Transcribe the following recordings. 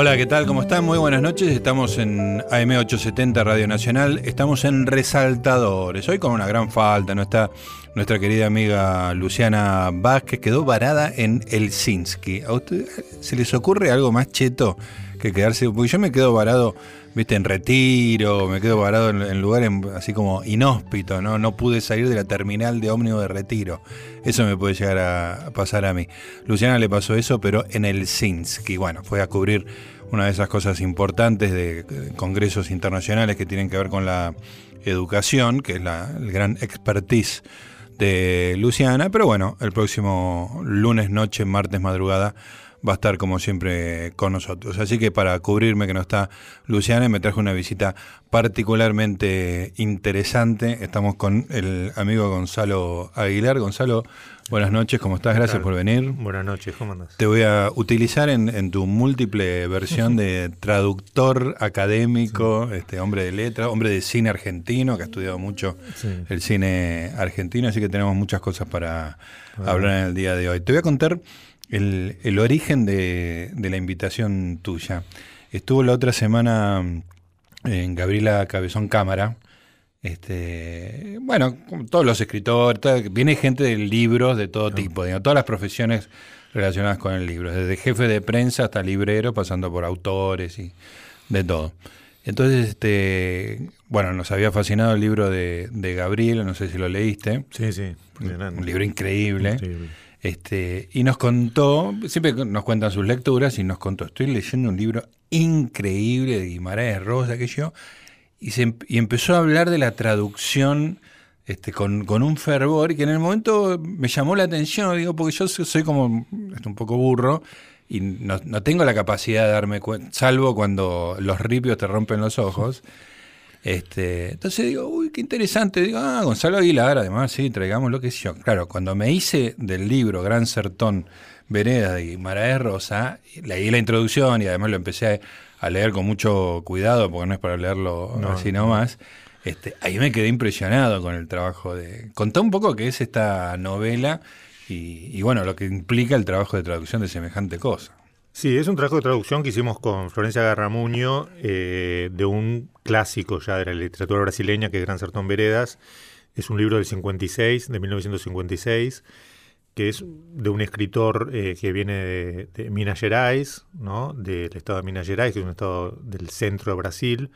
Hola, ¿qué tal? ¿Cómo están? Muy buenas noches. Estamos en AM870 Radio Nacional. Estamos en Resaltadores. Hoy con una gran falta. No está nuestra querida amiga Luciana Vázquez. Quedó varada en Helsinki. ¿A usted se les ocurre algo más cheto que quedarse? Porque yo me quedo varado, viste, en retiro, me quedo varado en, lugares así como inhóspito, ¿no? No pude salir de la terminal de ómnibus de retiro. Eso me puede llegar a pasar a mí. Luciana le pasó eso, pero en Helsinki. Bueno, fue a cubrir una de esas cosas importantes de congresos internacionales que tienen que ver con la educación, que es la, el gran expertise de Luciana. Pero bueno, el próximo lunes noche, martes madrugada, va a estar como siempre con nosotros. Así que para cubrirme que no está Luciana, me traje una visita particularmente interesante. Estamos con el amigo Gonzalo Aguilar. Gonzalo, buenas noches, ¿cómo estás? Gracias por venir. Buenas noches, ¿cómo andas? Te voy a utilizar en, tu múltiple versión de traductor académico, este hombre de letra, hombre de cine argentino, que ha estudiado mucho el cine argentino, así que tenemos muchas cosas para hablar en el día de hoy. Te voy a contar el, origen de, la invitación tuya. Estuvo la otra semana en Gabriela Cabezón Cámara. Este, bueno, todos los escritores, viene gente de libros de todo tipo, todas las profesiones relacionadas con el libro, desde jefe de prensa hasta librero, pasando por autores y de todo. Entonces, este, bueno, nos había fascinado el libro de, de Gabriela, no sé si lo leíste. Sí, sí. Un, libro increíble. increíble. Este, y nos contó, siempre nos cuentan sus lecturas, y nos contó, estoy leyendo un libro increíble de Guimaraes Rosa, que yo, y, se, y empezó a hablar de la traducción este, con, un fervor, y que en el momento me llamó la atención, digo, porque yo soy como este, un poco burro, y no, no tengo la capacidad de darme cuenta, salvo cuando los ripios te rompen los ojos. Este, entonces digo, uy, qué interesante. Digo, ah, Gonzalo Aguilar, además, sí, traigamos lo que yo. Claro, cuando me hice del libro Gran Sertón Vereda de Guimaraes Rosa, leí la introducción y además lo empecé a, leer con mucho cuidado, porque no es para leerlo así nomás. Este, ahí me quedé impresionado con el trabajo de. Contá un poco qué es esta novela y, y bueno, lo que implica el trabajo de traducción de semejante cosa. Sí, es un trabajo de traducción que hicimos con Florencia Garramuño eh, de un clásico ya de la literatura brasileña que es Gran Sertón Veredas. Es un libro del 56, de 1956, que es de un escritor eh, que viene de, Minas Gerais, ¿no? del estado de Minas Gerais, que es un estado del centro de Brasil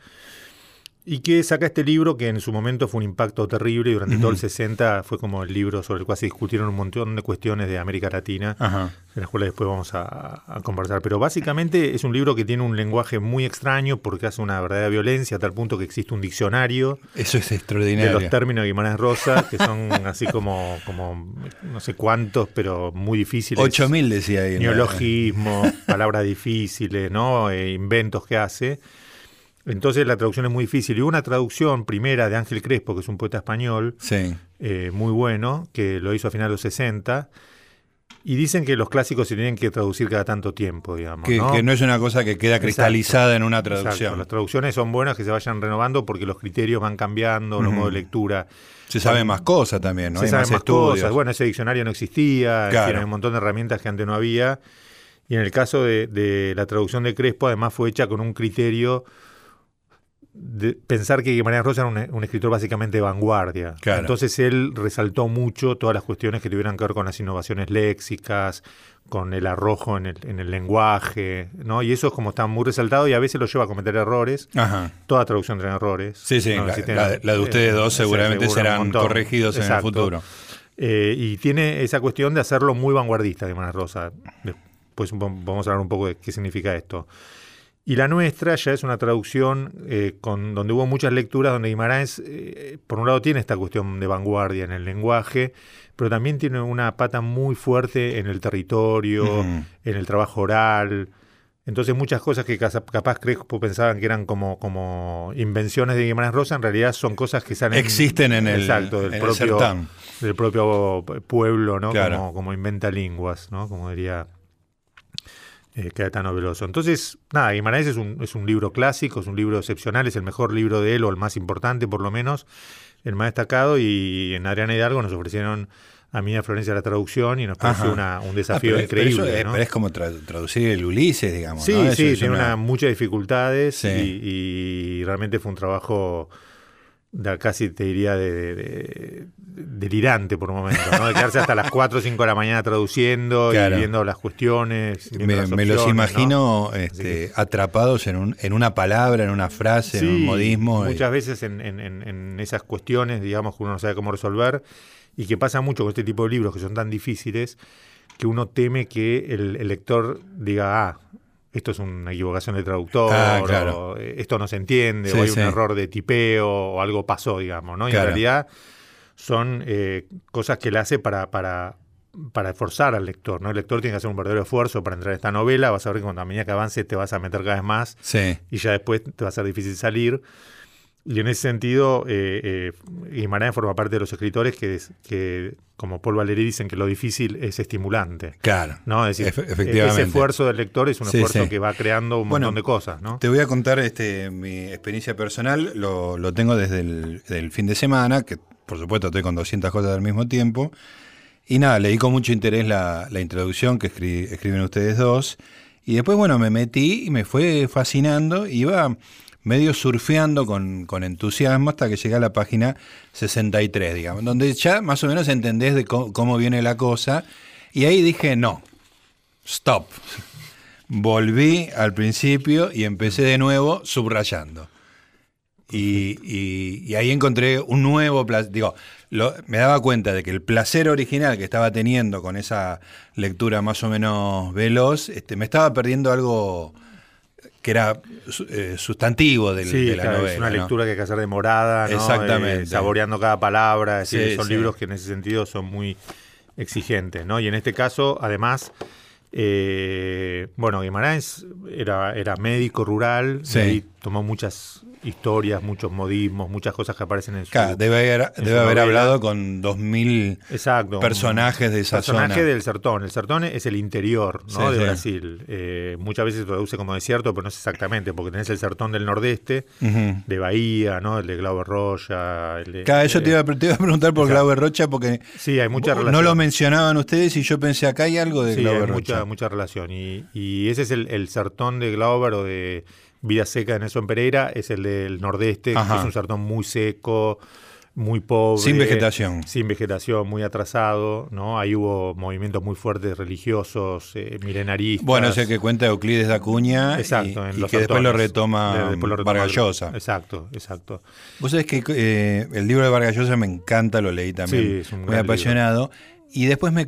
y que saca este libro que en su momento fue un impacto terrible y durante todo el 60 fue como el libro sobre el cual se discutieron un montón de cuestiones de América Latina, en las cuales después vamos a, conversar. Pero básicamente es un libro que tiene un lenguaje muy extraño porque hace una verdadera violencia a tal punto que existe un diccionario. Eso es extraordinario. De los términos de Guimarães Rosa, que son así como, como no sé cuántos, pero muy difíciles. 8000 decía ahí. Neologismos, palabras difíciles, ¿no? E inventos que hace. Entonces la traducción es muy difícil. Y una traducción primera de Ángel Crespo, que es un poeta español, eh, muy bueno, que lo hizo a finales de los 60. Y dicen que los clásicos se tienen que traducir cada tanto tiempo, digamos. Que ¿no? es una cosa que queda cristalizada en una traducción. Las traducciones son buenas que se vayan renovando porque los criterios van cambiando, los modos de lectura. Se saben más cosas también, ¿no? Se saben más, cosas. Bueno, ese diccionario no existía, claro. hay un montón de herramientas que antes no había. Y en el caso de, de la traducción de Crespo, además fue hecha con un criterio pensar que Guimarães Rosa era un, escritor básicamente de vanguardia. Entonces él resaltó mucho todas las cuestiones que tuvieran que ver con las innovaciones léxicas, con el arrojo en el, en el lenguaje, ¿no? Y eso es como está muy resaltado y a veces lo lleva a cometer errores. Toda traducción tiene errores. Sí, sí, la, de ustedes dos seguramente serán corregidos en el futuro. Eh, y tiene esa cuestión de hacerlo muy vanguardista, Guimarães Rosa. Después vamos a hablar un poco de qué significa esto. Y la nuestra ya es una traducción eh, con, donde hubo muchas lecturas, donde Guimarães, eh, por un lado, tiene esta cuestión de vanguardia en el lenguaje, pero también tiene una pata muy fuerte en el territorio, en el trabajo oral. Entonces muchas cosas que capaz Crespo pensaban que eran como, como invenciones de Guimarães Rosa, en realidad son cosas que salen... Existen en el, exacto, del, propio, del propio pueblo, ¿no? Como, como inventa lenguas, ¿no? Como diría eh, tan Veloso. Entonces, nada, Guimarães es un, es un libro clásico, es un libro excepcional, es el mejor libro de él, o el más importante por lo menos, el más destacado, y en Adriana Hidalgo nos ofrecieron a mí a Florencia la traducción y nos pareció una- un Ah, desafío pero- pero eso increíble. es, ¿no? pero es como tra- traducir el Ulises, digamos. Sí, ¿no? Sí, tiene una- una- muchas dificultades Sí. y, y realmente fue un trabajo casi te diría de, de- de- delirante por momentos, ¿no? De quedarse hasta las 4 o 5 de la mañana traduciendo Claro. y viendo las cuestiones. viendo Me, las me los imagino este, que- atrapados en, un, en una palabra, en una frase, en un modismo. y- Muchas veces en, en- en- en esas cuestiones, digamos, que uno no sabe cómo resolver y que pasa mucho con este tipo de libros que son tan difíciles que uno teme que el, el lector diga, ah, esto es una equivocación de traductor, Ah, claro. o, eh, esto no se entiende, Sí, o hay sí. un error de tipeo, o algo pasó, digamos, ¿no? Y Claro. en realidad son eh, cosas que él hace para, para, para esforzar al lector, ¿no? El lector tiene que hacer un verdadero esfuerzo para entrar en esta novela, vas a ver que cuando a medida que avance te vas a meter cada vez más Sí, y ya después te va a ser difícil salir. Y en ese sentido, eh, eh, Guimarães forma parte de los escritores que, que, como Paul Valéry, dicen que lo difícil es estimulante. claro. ¿no? Es decir, Efe- efectivamente. ese esfuerzo del lector es un Sí, esfuerzo sí. que va creando un Bueno, montón de cosas. ¿no? Te voy a contar este, mi experiencia personal. Lo, lo tengo desde el del fin de semana, que por supuesto estoy con 200 cosas al mismo tiempo. Y nada, leí con mucho interés la, la introducción que escri- escriben ustedes dos. Y después, bueno, me metí y me fue fascinando. Iba medio surfeando con, entusiasmo hasta que llegué a la página 63, digamos, donde ya más o menos entendés de cómo, viene la cosa. Y ahí dije, no, stop. Volví al principio y empecé de nuevo subrayando. Y, ahí encontré un nuevo placer. Digo, me daba cuenta de que el placer original que estaba teniendo con esa lectura más o menos veloz, este, me estaba perdiendo algo que era eh, sustantivo del- Sí, de la claro, novela. es una ¿no? lectura que hay que hacer demorada, ¿no? Exactamente. Eh, saboreando cada palabra, es decir, Sí, son sí. libros que en ese sentido son muy exigentes, ¿no? Y en este caso, además, eh, bueno, Guimarães era, era médico rural, y tomó muchas historias, muchos modismos, muchas cosas que aparecen en su... Claro, debe haber, debe haber hablado con 2.000 Exacto. personajes de esa personaje zona. del sertón. El sertón es el interior ¿no? Sí, de sí. Brasil. Eh, muchas veces se traduce como desierto, pero no es exactamente, porque tenés el sertón del nordeste, de Bahía, ¿no? el de Glauber Roya. El de, Claro, yo te iba, a- te iba a preguntar por. Glauber Rocha porque Sí, hay mucha no relación. lo mencionaban ustedes y yo pensé acá hay algo de Sí, Glauber hay mucha, Rocha. mucha relación. Y, y ese es el, el sertón de Glauber o de Vida Seca de Nelson Pereira, es el del nordeste, Ajá. que es un sertón muy seco, muy pobre. Sin vegetación. Sin vegetación, muy atrasado, ¿no? Ahí hubo movimientos muy fuertes religiosos, eh, milenaristas. Bueno, es el que cuenta Euclides de Acuña y- Exacto, en y, los que después lo retoma De- después lo retoma Vargas Llosa. Exacto, exacto. Vos sabés que eh, el libro de Vargas Llosa me encanta, lo leí también, Sí, es un muy apasionado. Y después me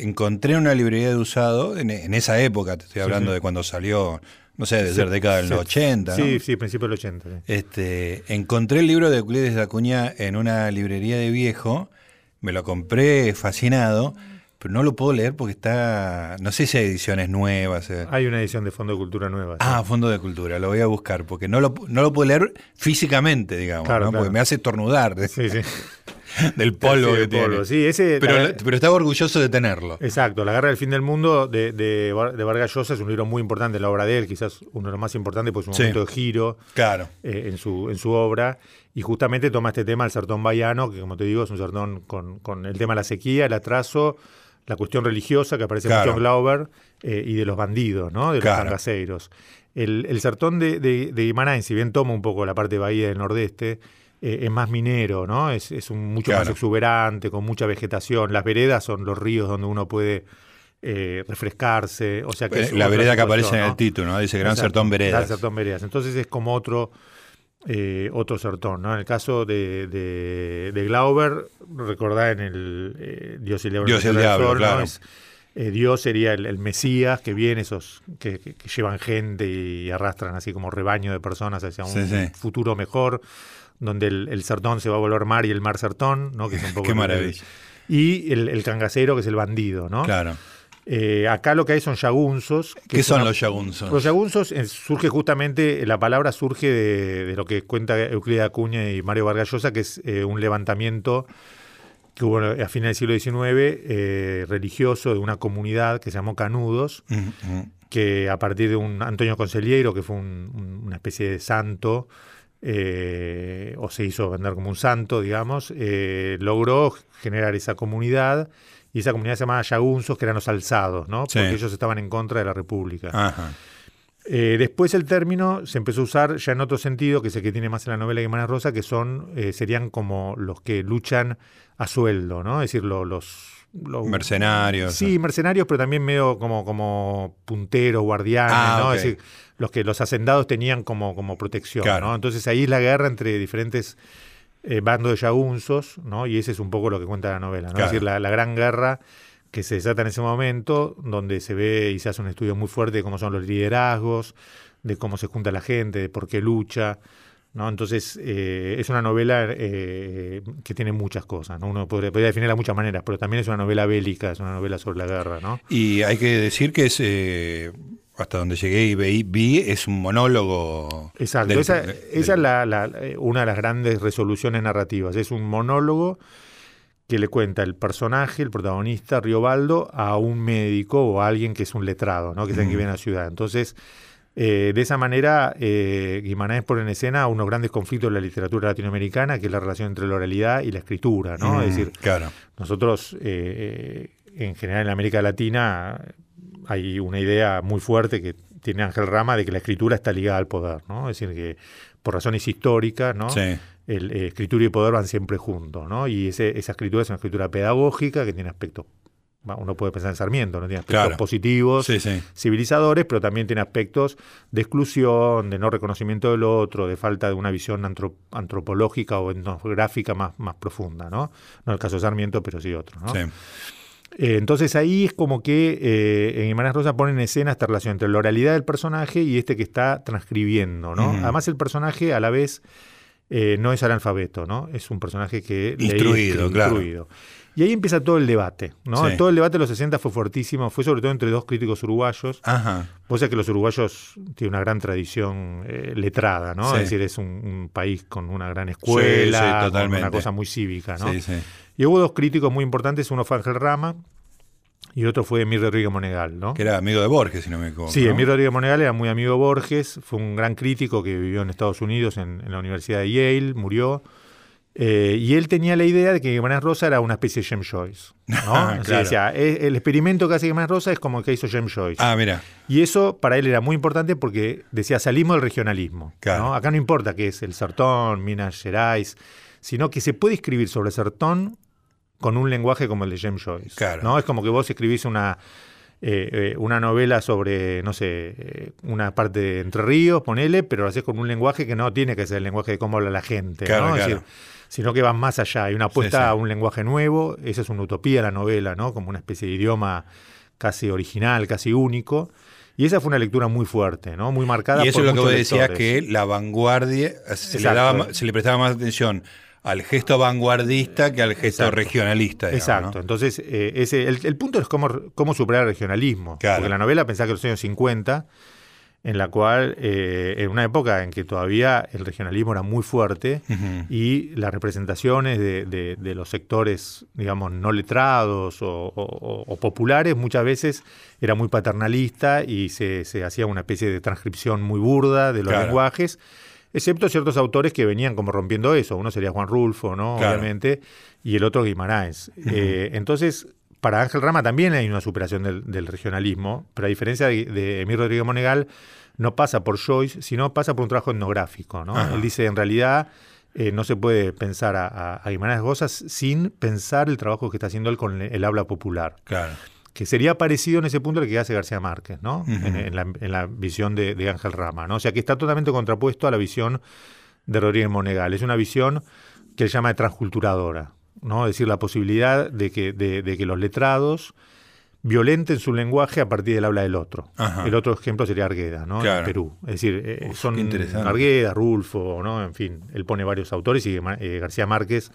encontré en una librería de usado, en, en esa época, te estoy hablando sí. de cuando salió, no sé, de Sí, ser década del sí. 80, ¿no? Sí, sí, principio del 80. sí. Este, encontré el libro de Euclides de Acuña en una librería de viejo, me lo compré fascinado, pero no lo puedo leer porque está, no sé si hay ediciones nuevas. eh. Hay una edición de Fondo de Cultura Nueva. sí. Ah, Fondo de Cultura, lo voy a buscar, porque no lo, no lo puedo leer físicamente, digamos, Claro, ¿no? claro. porque me hace estornudar de- Sí, sí. del polvo Sí, que polvo. tiene. Sí, ese, Pero, la- pero estaba orgulloso de tenerlo. Exacto, La Guerra del Fin del Mundo de, de, de Vargas Llosa es un libro muy importante la obra de él, quizás uno de los más importantes, pues es un Sí. momento de giro Claro. eh, en, su, en su obra, y justamente toma este tema, el sertón baiano, que como te digo es un sertón con, con el tema de la sequía, el atraso, la cuestión religiosa que aparece Claro. mucho en Glauber, eh, y de los bandidos, ¿no? de los Claro. El, el sertón de, de, de Guimarães, si bien toma un poco la parte de Bahía del Nordeste, eh, es más minero, ¿no? Es, es un mucho más exuberante, con mucha vegetación. Las veredas son los ríos donde uno puede eh, refrescarse. O sea que es Eh, la vereda que aparece en ¿no? el título, ¿no? Dice Gran Exacto, Sertón Gran Veredas. Sertón Veredas. Entonces es como otro, eh, otro sertón, ¿no? En el caso de, de, de Glauber, recordá en el eh, Dios y el Diablo. Dios y el Diablo, Sol, ¿no? claro. Es, eh, Dios sería el, el Mesías que viene, esos que, que- que llevan gente y arrastran así como rebaño de personas hacia un Sí, sí. futuro mejor, donde el, el sertón se va a volver mar y el mar sertón, ¿no? Que es un poco Qué maravilla. Y el, el cangacero, que es el bandido, ¿no? Claro. Eh, acá lo que hay son yagunzos. que ¿Qué son los yagunzos? los yagunzos eh, surge justamente, la palabra surge de, de lo que cuenta Euclid Acuña y Mario Vargas Llosa, que es eh, un levantamiento que hubo a finales del siglo XIX, eh, religioso de una comunidad que se llamó Canudos, que a partir de un Antonio Conceliero, que fue un- un- una especie de santo, eh, o se hizo vender como un santo, digamos, eh, logró generar esa comunidad y esa comunidad se llamaba Yagunzos, que eran los alzados, ¿no? Sí. Porque ellos estaban en contra de la República. Ajá. Eh, después el término se empezó a usar ya en otro sentido, que es el que tiene más en la novela Guimarães Rosa, que son, eh, serían como los que luchan a sueldo, ¿no? Es decir, lo- los... Mercenarios. Sí, mercenarios, pero también medio como, como punteros, guardianes, Ah, ¿no? Es decir, los que los hacendados tenían como, como protección, Claro. ¿no? Entonces ahí es la guerra entre diferentes eh, bandos de yagunzos, ¿no? Y ese es un poco lo que cuenta la novela, ¿no? Claro. Es decir, la, la gran guerra que se desata en ese momento, donde se ve y se hace un estudio muy fuerte de cómo son los liderazgos, de cómo se junta la gente, de por qué lucha, ¿no? Entonces, eh, es una novela eh, que tiene muchas cosas, ¿no? Uno podría, podría definirla de muchas maneras, pero también es una novela bélica, es una novela sobre la guerra, ¿no? Y hay que decir que es, eh, hasta donde llegué y vi, vi, es un monólogo. Exacto, del- esa, del- esa es la- la- una de las grandes resoluciones narrativas. Es un monólogo que le cuenta el personaje, el protagonista, Riobaldo, a un médico o a alguien que es un letrado, ¿no? que es el que vive en la ciudad. Entonces, eh, de esa manera, eh, Guimarães pone en escena unos grandes conflictos de la literatura latinoamericana, que es la relación entre la oralidad y la escritura. ¿no? Mm, Es decir, claro. nosotros, eh, en general en América Latina, hay una idea muy fuerte que tiene Ángel Rama de que la escritura está ligada al poder, ¿no? Es decir, que por razones históricas, ¿no? Sí. El, eh, escritura y poder van siempre juntos, ¿no? Y ese- esa escritura es una escritura pedagógica que tiene aspectos, uno puede pensar en Sarmiento, ¿no? Tiene aspectos Claro. positivos, Sí, sí. civilizadores, pero también tiene aspectos de exclusión, de no reconocimiento del otro, de falta de una visión antro- antropológica o etnográfica más, más profunda, ¿no? No el caso de Sarmiento, pero sí otro, ¿no? sí. Eh, entonces ahí es como que eh, en Imanes Rosa pone en escena esta relación entre la oralidad del personaje y este que está transcribiendo, ¿no? Además el personaje a la vez eh, no es analfabeto, ¿no? Es un personaje que Instruido, escribe, claro. instruido. Y ahí empieza todo el debate, ¿no? Sí. Todo el debate de los 60 fue fuertísimo, fue sobre todo entre dos críticos uruguayos. Ajá. Vos sabés que los uruguayos tienen una gran tradición eh, letrada, ¿no? Sí. Es decir, es un, un país con una gran escuela, Sí, con una cosa muy cívica, ¿no? Sí, sí. Y hubo dos críticos muy importantes, uno fue Ángel Rama y otro fue Emir Rodríguez Monegal, ¿no? Que era amigo de Borges, si no me equivoco. Sí, ¿no? Emir Rodríguez Monegal era muy amigo de Borges, fue un gran crítico que vivió en Estados Unidos, en, en la Universidad de Yale, murió. Eh, y él tenía la idea de que Guimarães Rosa era una especie de James Joyce. ¿no? Claro. decía, "Eh, el experimento que hace Guimarães Rosa es como el que hizo James Joyce. Ah, mira. Y eso para él era muy importante porque decía, salimos del regionalismo. Claro. ¿no? Acá no importa qué es el Sertón, Minas Gerais, sino que se puede escribir sobre Sertón con un lenguaje como el de James Joyce. Claro. ¿no? Es como que vos escribís una, eh, eh, una novela sobre, no sé, eh, una parte de Entre Ríos, ponele, pero lo haces con un lenguaje que no tiene que ser el lenguaje de cómo habla la gente. Claro, ¿no? Es decir, sino que vas más allá. Hay una apuesta Sí, sí. a un lenguaje nuevo, esa es una utopía la novela, ¿no? Como una especie de idioma casi original, casi único. Y esa fue una lectura muy fuerte, ¿no? Muy marcada Y eso por es lo que vos decías, que la vanguardia se le, daba, se le prestaba más atención al gesto vanguardista que al gesto Exacto. regionalista. digamos, Exacto. ¿no? Entonces, eh, ese, el, el punto es cómo, cómo superar el regionalismo. Claro. Porque la novela pensaba que los años 50, en la cual, eh, en una época en que todavía el regionalismo era muy fuerte y las representaciones de, de- de los sectores, digamos, no letrados o, o- o- o populares, muchas veces era muy paternalista y se, se hacía una especie de transcripción muy burda de los Claro. lenguajes. Excepto ciertos autores que venían como rompiendo eso. Uno sería Juan Rulfo, ¿no? Claro. Obviamente. Y el otro Guimarães. Eh, entonces, para Ángel Rama también hay una superación del, del regionalismo, pero a diferencia de, de Emir Rodríguez Monegal, no pasa por Joyce, sino pasa por un trabajo etnográfico, ¿no? Ajá. Él dice, en realidad, eh, no se puede pensar a, a, a Guimarães Gozas sin pensar el trabajo que está haciendo él con el habla popular Claro. Que sería parecido en ese punto al que hace García Márquez, ¿no? En, en la, en la visión de, de Ángel Rama, ¿no? O sea, que está totalmente contrapuesto a la visión de Rodríguez Monegal. Es una visión que él llama de transculturadora, ¿no? Es decir, la posibilidad de que, de, de que los letrados violenten su lenguaje a partir del habla del otro. Ajá. El otro ejemplo sería Argueda, ¿no? Claro. En Perú. Es decir, eh, Uf, son. Argueda, Rulfo, ¿no? En fin, él pone varios autores y eh, García Márquez,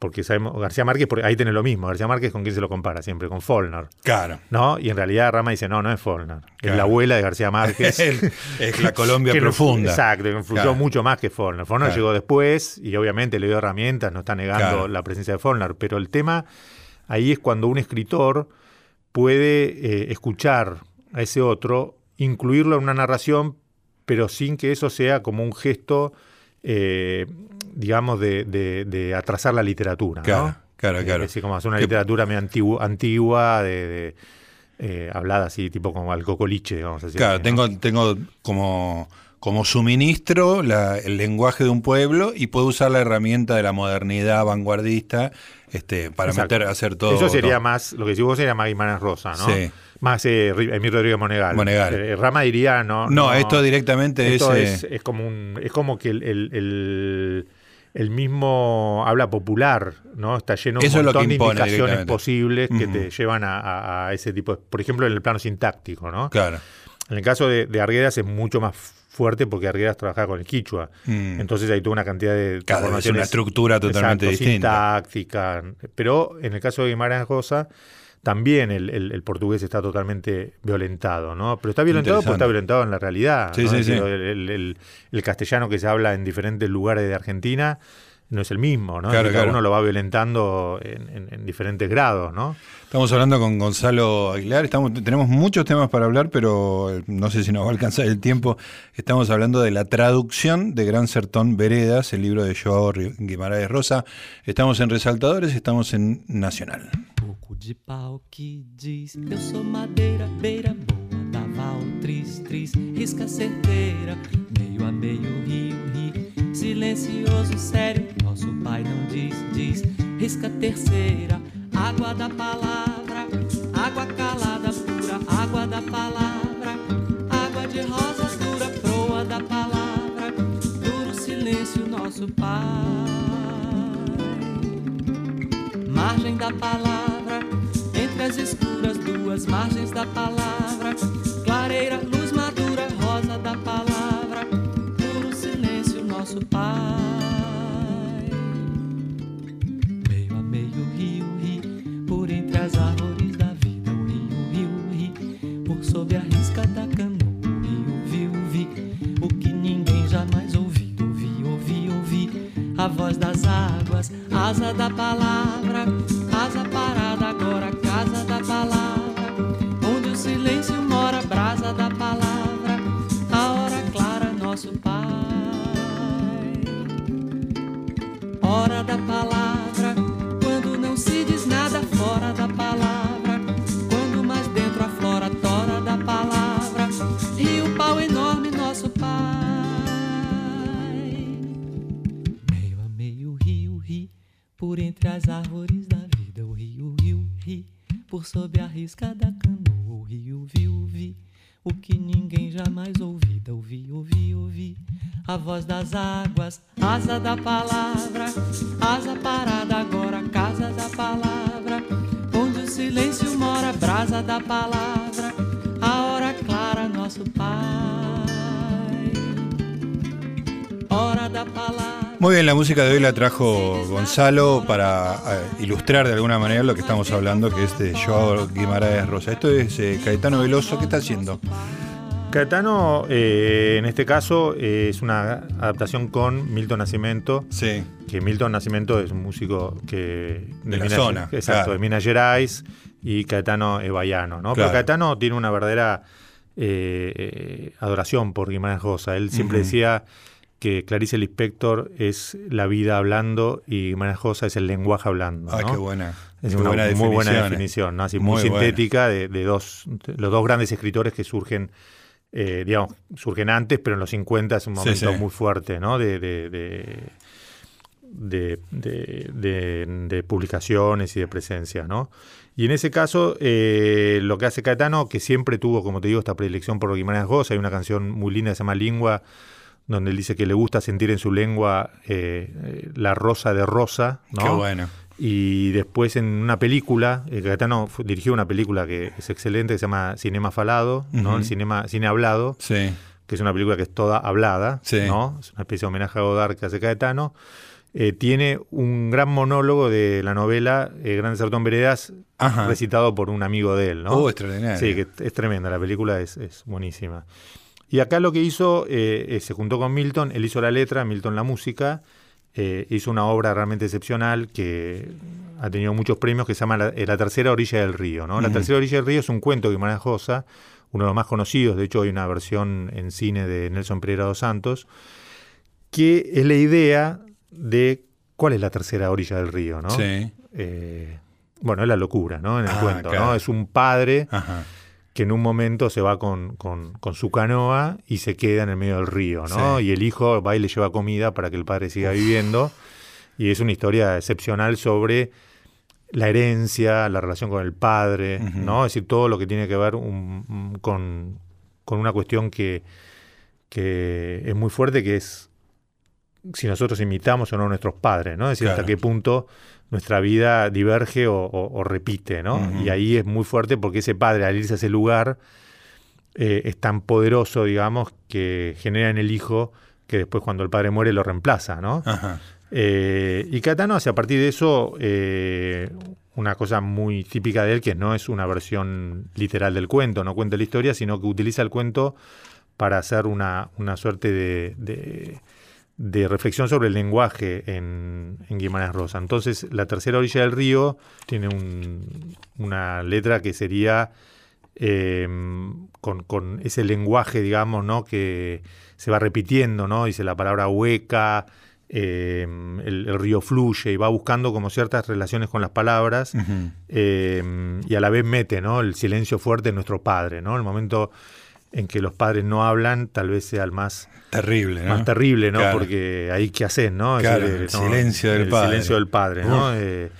porque sabemos, García Márquez, porque ahí tiene lo mismo. García Márquez, ¿con quién se lo compara? Siempre, con Faulkner. Claro. ¿no? Y en realidad Rama dice, no, no es Faulkner. Es la abuela de García Márquez. Es la Colombia Que profunda. Exacto, que influyó Claro. mucho más que. Faulkner Claro. llegó después y obviamente le dio herramientas, no está negando la presencia de Faulkner, pero el tema ahí es cuando un escritor puede eh, escuchar a ese otro, incluirlo en una narración, pero sin que eso sea como un gesto eh, digamos, de, de- de atrasar la literatura. Claro, ¿no? claro, Eh, claro. Es decir, como hacer una literatura medio antigua, antigua de, de, eh, hablada así, tipo como al cocoliche, vamos a decir. Claro, así, ¿no? tengo, tengo como, como suministro la- el lenguaje de un pueblo y puedo usar la herramienta de la modernidad vanguardista este, para Exacto. meter, hacer todo. Eso sería todo. más, lo que decís vos sería más Guimarães Rosa, ¿no? Sí. Más eh, Emilio Rodríguez Monegal. Monegal. Eh, Rama diría, no. No, esto directamente esto es, es, eh, es como un, es como que el, el- el- el mismo habla popular, ¿no? Está lleno de un montón de indicaciones posibles que te llevan a, a- ese tipo, de- por ejemplo, en el plano sintáctico, ¿no? Claro. En el caso de, de Arguedas es mucho más fuerte porque Arguedas trabajaba con el quichua. Mm. Entonces hay toda una cantidad de Claro, es una estructura totalmente Exacto, distinta. sintáctica. Pero en el caso de Guimarães Rosa, también el, el- el portugués está totalmente violentado, ¿no? Pero está violentado porque está violentado en la realidad. Sí, ¿no? sí, sí. El- el castellano que se habla en diferentes lugares de Argentina no es el mismo, ¿no? Claro, cada claro. uno lo va violentando en, en- en diferentes grados, ¿no? Estamos hablando con Gonzalo Aguilar, estamos, tenemos muchos temas para hablar, pero eh, no sé si nos va a alcanzar el tiempo. Estamos hablando de la traducción de Gran Sertón Veredas, el libro de Joao Guimarães Rosa. Estamos en Resaltadores, estamos en Nacional. Pouco de pau que diz Eu sou madeira, beira boa Da val, tris, tris, risca certeira Meio a meio, rio, ri Silencioso, sério Nosso pai não diz, diz Risca terceira Água da palavra Água calada, pura Água da palavra Água de rosas dura Proa da palavra Duro silêncio, nosso pai. Margem da palavra, entre as escuras duas margens da palavra, clareira, luz madura, rosa da palavra, nosso Pai. Meio a meio, rio, ri, por entre as árvores da vida, o rio, rio, ri, por sob a risca da canoa, o rio, viu, vi, o que ninguém jamais ouviu, ouvi, ouvi, ouvi, a voz das voz das águas, asa da palavra, asa parada agora, casa da palavra, onde o silêncio mora, brasa da palavra, a hora clara, nosso Pai. Hora da palavra. Muy bien, la música de hoy la trajo Gonzalo para eh, ilustrar de alguna manera lo que estamos hablando, que es de Joao Guimarães Rosa. Esto es eh, Caetano Veloso, ¿qué está haciendo? Caetano, eh, en este caso, eh, es una adaptación con Milton Nascimento, Sí. que Milton Nascimento es un músico que De la Minas- zona, exacto, claro. de Minas Gerais y Caetano es baiano, ¿no? Claro. Pero Caetano tiene una verdadera eh, adoración por Guimarães Rosa. Él siempre decía que Clarice Lispector es la vida hablando y Guimarães Rosa es el lenguaje hablando. Ah, ¿no? qué buena. Es qué una buena muy buena definición, definición, ¿no? Así, muy, sintética de, de dos, los dos grandes escritores que surgen, eh, digamos, surgen antes, pero en los 50 es un momento sí. muy fuerte, ¿no? De, de, de, de- de- de- de publicaciones y de presencia, ¿no? Y en ese caso, eh, lo que hace Caetano, que siempre tuvo, como te digo, esta predilección por Guimarães Rosa, hay una canción muy linda que se llama Lingua, donde él dice que le gusta sentir en su lengua eh, eh, la rosa de rosa, ¿no? Qué bueno. Y después en una película, eh, Caetano fu- dirigió una película que es excelente, que se llama Cinema Falado, ¿no? El cinema, cine hablado, Sí. que es una película que es toda hablada, Sí. ¿no? Es una especie de homenaje a Godard que hace Caetano. Eh, tiene un gran monólogo de la novela eh, Gran Sertón Veredas, Ajá. recitado por un amigo de él, ¿no? Oh, extraordinario. Sí, que es tremenda, la película es, es buenísima. Y acá lo que hizo, eh, se juntó con Milton, él hizo la letra, Milton la música, eh, hizo una obra realmente excepcional que ha tenido muchos premios que se llama La, eh, La tercera orilla del río. ¿no? La tercera orilla del río es un cuento de Guimarães Rosa, uno de los más conocidos, de hecho hay una versión en cine de Nelson Pereira dos Santos, que es la idea de cuál es la tercera orilla del río, ¿no? Sí. Eh, bueno, es la locura, ¿no? En el Ah, cuento, claro. ¿no? Es un padre Ajá. Que en un momento se va con, con- con su canoa y se queda en el medio del río, ¿no? Sí. Y el hijo va y le lleva comida para que el padre siga viviendo. Y es una historia excepcional sobre la herencia, la relación con el padre. ¿no? Es decir, todo lo que tiene que ver un- un- con, con una cuestión que, que es muy fuerte, que es si nosotros imitamos o no a nuestros padres, ¿no? Es decir, Claro. hasta qué punto nuestra vida diverge o, o- o repite, ¿no? Y ahí es muy fuerte porque ese padre, al irse a ese lugar, eh, es tan poderoso, digamos, que genera en el hijo que después cuando el padre muere lo reemplaza, ¿no? Ajá. Eh, y Catano hace a partir de eso eh, una cosa muy típica de él, que no es una versión literal del cuento, no cuenta la historia, sino que utiliza el cuento para hacer una, una suerte de, de- de reflexión sobre el lenguaje en, en Guimarães Rosa. Entonces, la tercera orilla del río tiene un- una letra que sería eh, con, con ese lenguaje, digamos, ¿no? que se va repitiendo, ¿no? Dice la palabra hueca, eh, el, el río fluye y va buscando como ciertas relaciones con las palabras eh, y a la vez mete ¿no? el silencio fuerte en nuestro padre, ¿no? El momento en que los padres no hablan tal vez sea el más, Terrible, ¿no? más terrible, ¿no? Claro. Porque ahí qué haces, ¿no? Claro, decir, el silencio del el padre. silencio del padre, ¿no? Eh,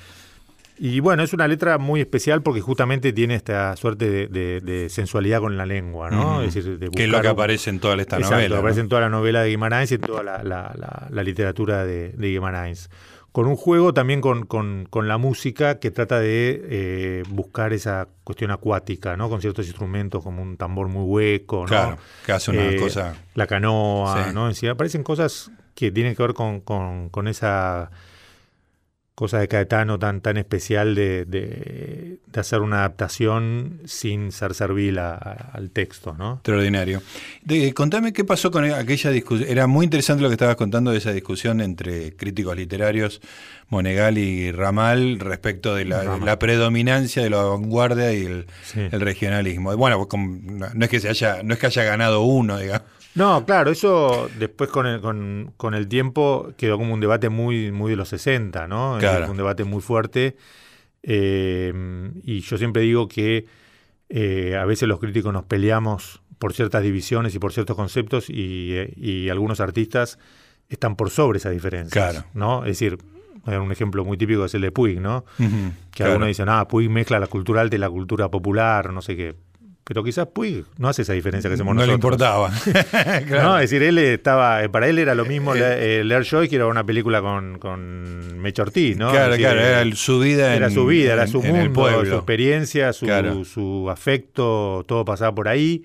y bueno, es una letra muy especial porque justamente tiene esta suerte de, de- de sensualidad con la lengua, ¿no? Ujú. Es decir, de que es lo buscar que aparece en toda esta Exacto, novela. ¿no? aparece en toda la novela de Guimarães y en toda la, la- la- la literatura de, de Guimarães. Con un juego también con, con- con la música que trata de eh, buscar esa cuestión acuática, ¿no? Con ciertos instrumentos como un tambor muy hueco, ¿no? Claro, que hace una Eh, cosa. La canoa, Sí. ¿no? En sí, aparecen cosas que tienen que ver con, con- con esa cosa de Caetano tan, tan especial de, de- de hacer una adaptación sin ser servil a- a- al texto, ¿no? Extraordinario. De- contame qué pasó con aquella discusión. Era muy interesante lo que estabas contando de esa discusión entre críticos literarios, Monegal y Ramal, respecto de la, predominancia de la vanguardia y el, Sí. el regionalismo. Bueno, no es que se haya, no es que haya ganado uno, digamos. No, claro, eso después con el, con, con el tiempo quedó como un debate muy, muy de los 60, ¿no? Claro. Un debate muy fuerte. eh, y yo siempre digo que eh, a veces los críticos nos peleamos por ciertas divisiones y por ciertos conceptos y, y algunos artistas están por sobre esas diferencias. Claro. ¿no? Es decir, un ejemplo muy típico es el de Puig, ¿no? Que claro. algunos dicen, ah, Puig mezcla la cultura alta y la cultura popular, no sé qué. Pero quizás Puig no hace esa diferencia que hacemos no le nosotros. importaba. Claro. No, es decir, él estaba, para él era lo mismo le- eh, leer Joy que era una película con, con Mecho Ortiz, ¿no? Claro, decir, claro, era el- su vida era en- su vida, era en- su en el mundo, su experiencia, su, Claro. su afecto, todo pasaba por ahí.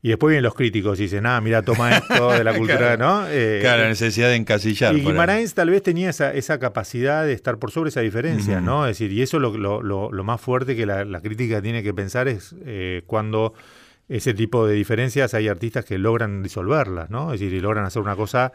Y después vienen los críticos y dicen, ah, mira, toma esto de la cultura, ¿no? Eh, Claro, la necesidad de encasillar. y. Guimarães tal vez tenía esa, esa capacidad de estar por sobre esa diferencia. ¿no? Es decir, y eso lo, lo, lo- lo más fuerte que la, la crítica tiene que pensar es eh, cuando ese tipo de diferencias hay artistas que logran disolverlas, ¿no? Es decir, y logran hacer una cosa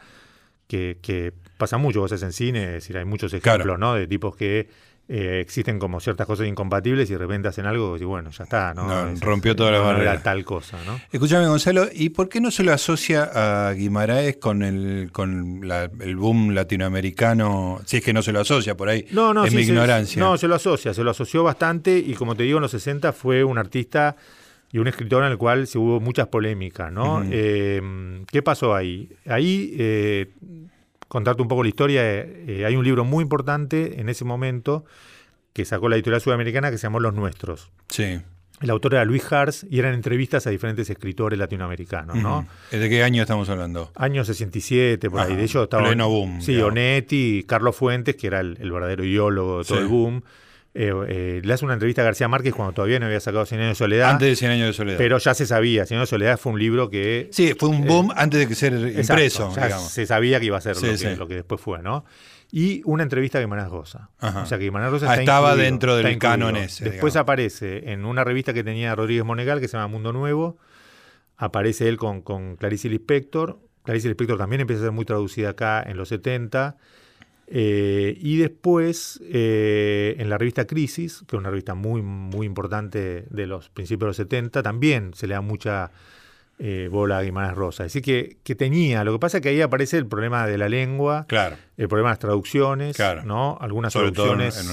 que, que pasa mucho, cosas en cine, es decir, hay muchos Claro. ejemplos, ¿no? De tipos que eh, existen como ciertas cosas incompatibles y de repente hacen algo y bueno, ya está, ¿no? No, Es- rompió toda la no barrera. era tal cosa, ¿no? Escúchame, Gonzalo, ¿y por qué no se lo asocia a Guimaraes con el, con la- el boom latinoamericano? Si es que no se lo asocia por ahí. No, no, es sí, mi se- ignorancia. no, se lo asocia, se lo asoció bastante y como te digo, en los 60 fue un artista y un escritor en el cual se hubo muchas polémicas, ¿no? Eh, ¿Qué pasó ahí? Ahí, eh, contarte un poco la historia, eh, hay un libro muy importante en ese momento que sacó la editorial sudamericana que se llamó Los Nuestros. Sí. El autor era Luis Hars y eran entrevistas a diferentes escritores latinoamericanos, ¿no? ¿De qué año estamos hablando? Años 67, por ahí. De hecho, estaba. pleno boom, Sí. Onetti, Carlos Fuentes, que era el, el verdadero ideólogo de todo Sí. el boom. Eh, eh, le hace una entrevista a García Márquez cuando todavía no había sacado Cien años de soledad. Antes de 100 años de soledad. pero ya se sabía. Cien años de soledad fue un libro que. sí, fue un boom antes de que ser Exacto, impreso, ya digamos. se sabía que iba a ser Sí, lo, que, sí. lo que después fue, ¿no? Y una entrevista a Guimarães Rosa. Ajá. O sea que Guimarães Rosa Ah, está estaba incluido, dentro del canon ese, Después digamos. aparece en una revista que tenía Rodríguez Monegal que se llama Mundo Nuevo. Aparece él con, con Clarice Lispector. Clarice Lispector también empieza a ser muy traducida acá en los 70. Eh, y después eh, en la revista Crisis, que es una revista muy, muy importante de los principios de los 70, también se le da mucha eh, Bola Guimarães Rosa. Así que, que tenía, lo que pasa es que ahí aparece el problema de la lengua, Claro. el problema de las traducciones, Claro. ¿no? Algunas Sobre todo en- traducciones,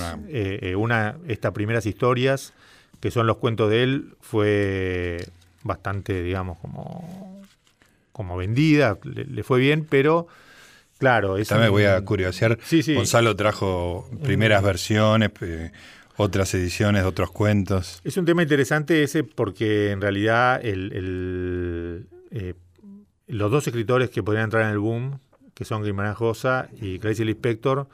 una- una, estas primeras historias, que son los cuentos de él, fue bastante, digamos, como, como vendida, le, le fue bien, pero claro, es También un- voy a curiosear. Sí, sí. Gonzalo trajo primeras versiones, eh, otras ediciones de otros cuentos. Es un tema interesante ese porque en realidad el, el, eh, los dos escritores que podrían entrar en el boom, que son Guimarães Rosa y Clarice Lispector,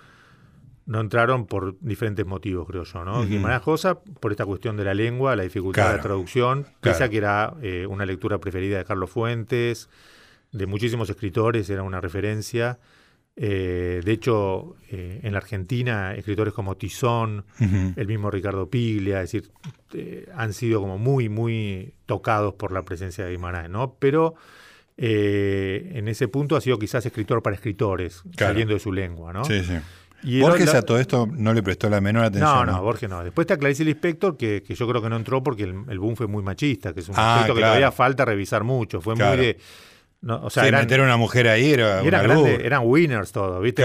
no entraron por diferentes motivos, creo yo. ¿no? Ujú. Guimarães Rosa, por esta cuestión de la lengua, la dificultad de la Claro. traducción, pese Claro. a que era eh, una lectura preferida de Carlos Fuentes, de muchísimos escritores, era una referencia. Eh, de hecho, eh, en la Argentina, escritores como Tizón, el mismo Ricardo Piglia, es decir, eh, han sido como muy, muy tocados por la presencia de Guimarães, ¿no? Pero en ese punto ha sido quizás escritor para escritores, Claro. saliendo de su lengua, ¿no? Sí, sí. Y Borges a todo esto no le prestó la menor atención. no, no, Borges no. Después está Clarice Lispector, que, que yo creo que no entró porque el, el boom fue muy machista, que es un Ah, aspecto que todavía falta revisar mucho. Fue Claro. muy de. No, o sea, Sí, eran, meter una mujer ahí era eran, grandes- eran winners todos, ¿viste?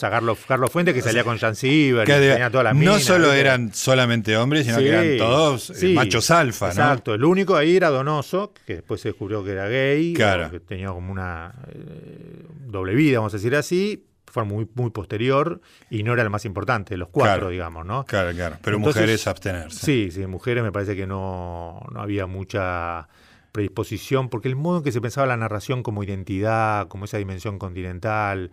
Carlos, Carlos Fuentes, que salía con Jan Siever, Que tenía toda la no solo eran solamente hombres, sino que eran todos eh, sí, machos alfa, ¿no? Exacto. El único ahí era Donoso, que después se descubrió que era gay, Claro. que tenía como una eh, doble vida, vamos a decir así. Fue muy, muy posterior y no era el más importante de los cuatro, Claro. digamos, ¿no? Claro, claro. Pero Entonces, mujeres abstenerse. Sí, sí, mujeres me parece que no, no había mucha predisposición, porque el modo en que se pensaba la narración como identidad, como esa dimensión continental,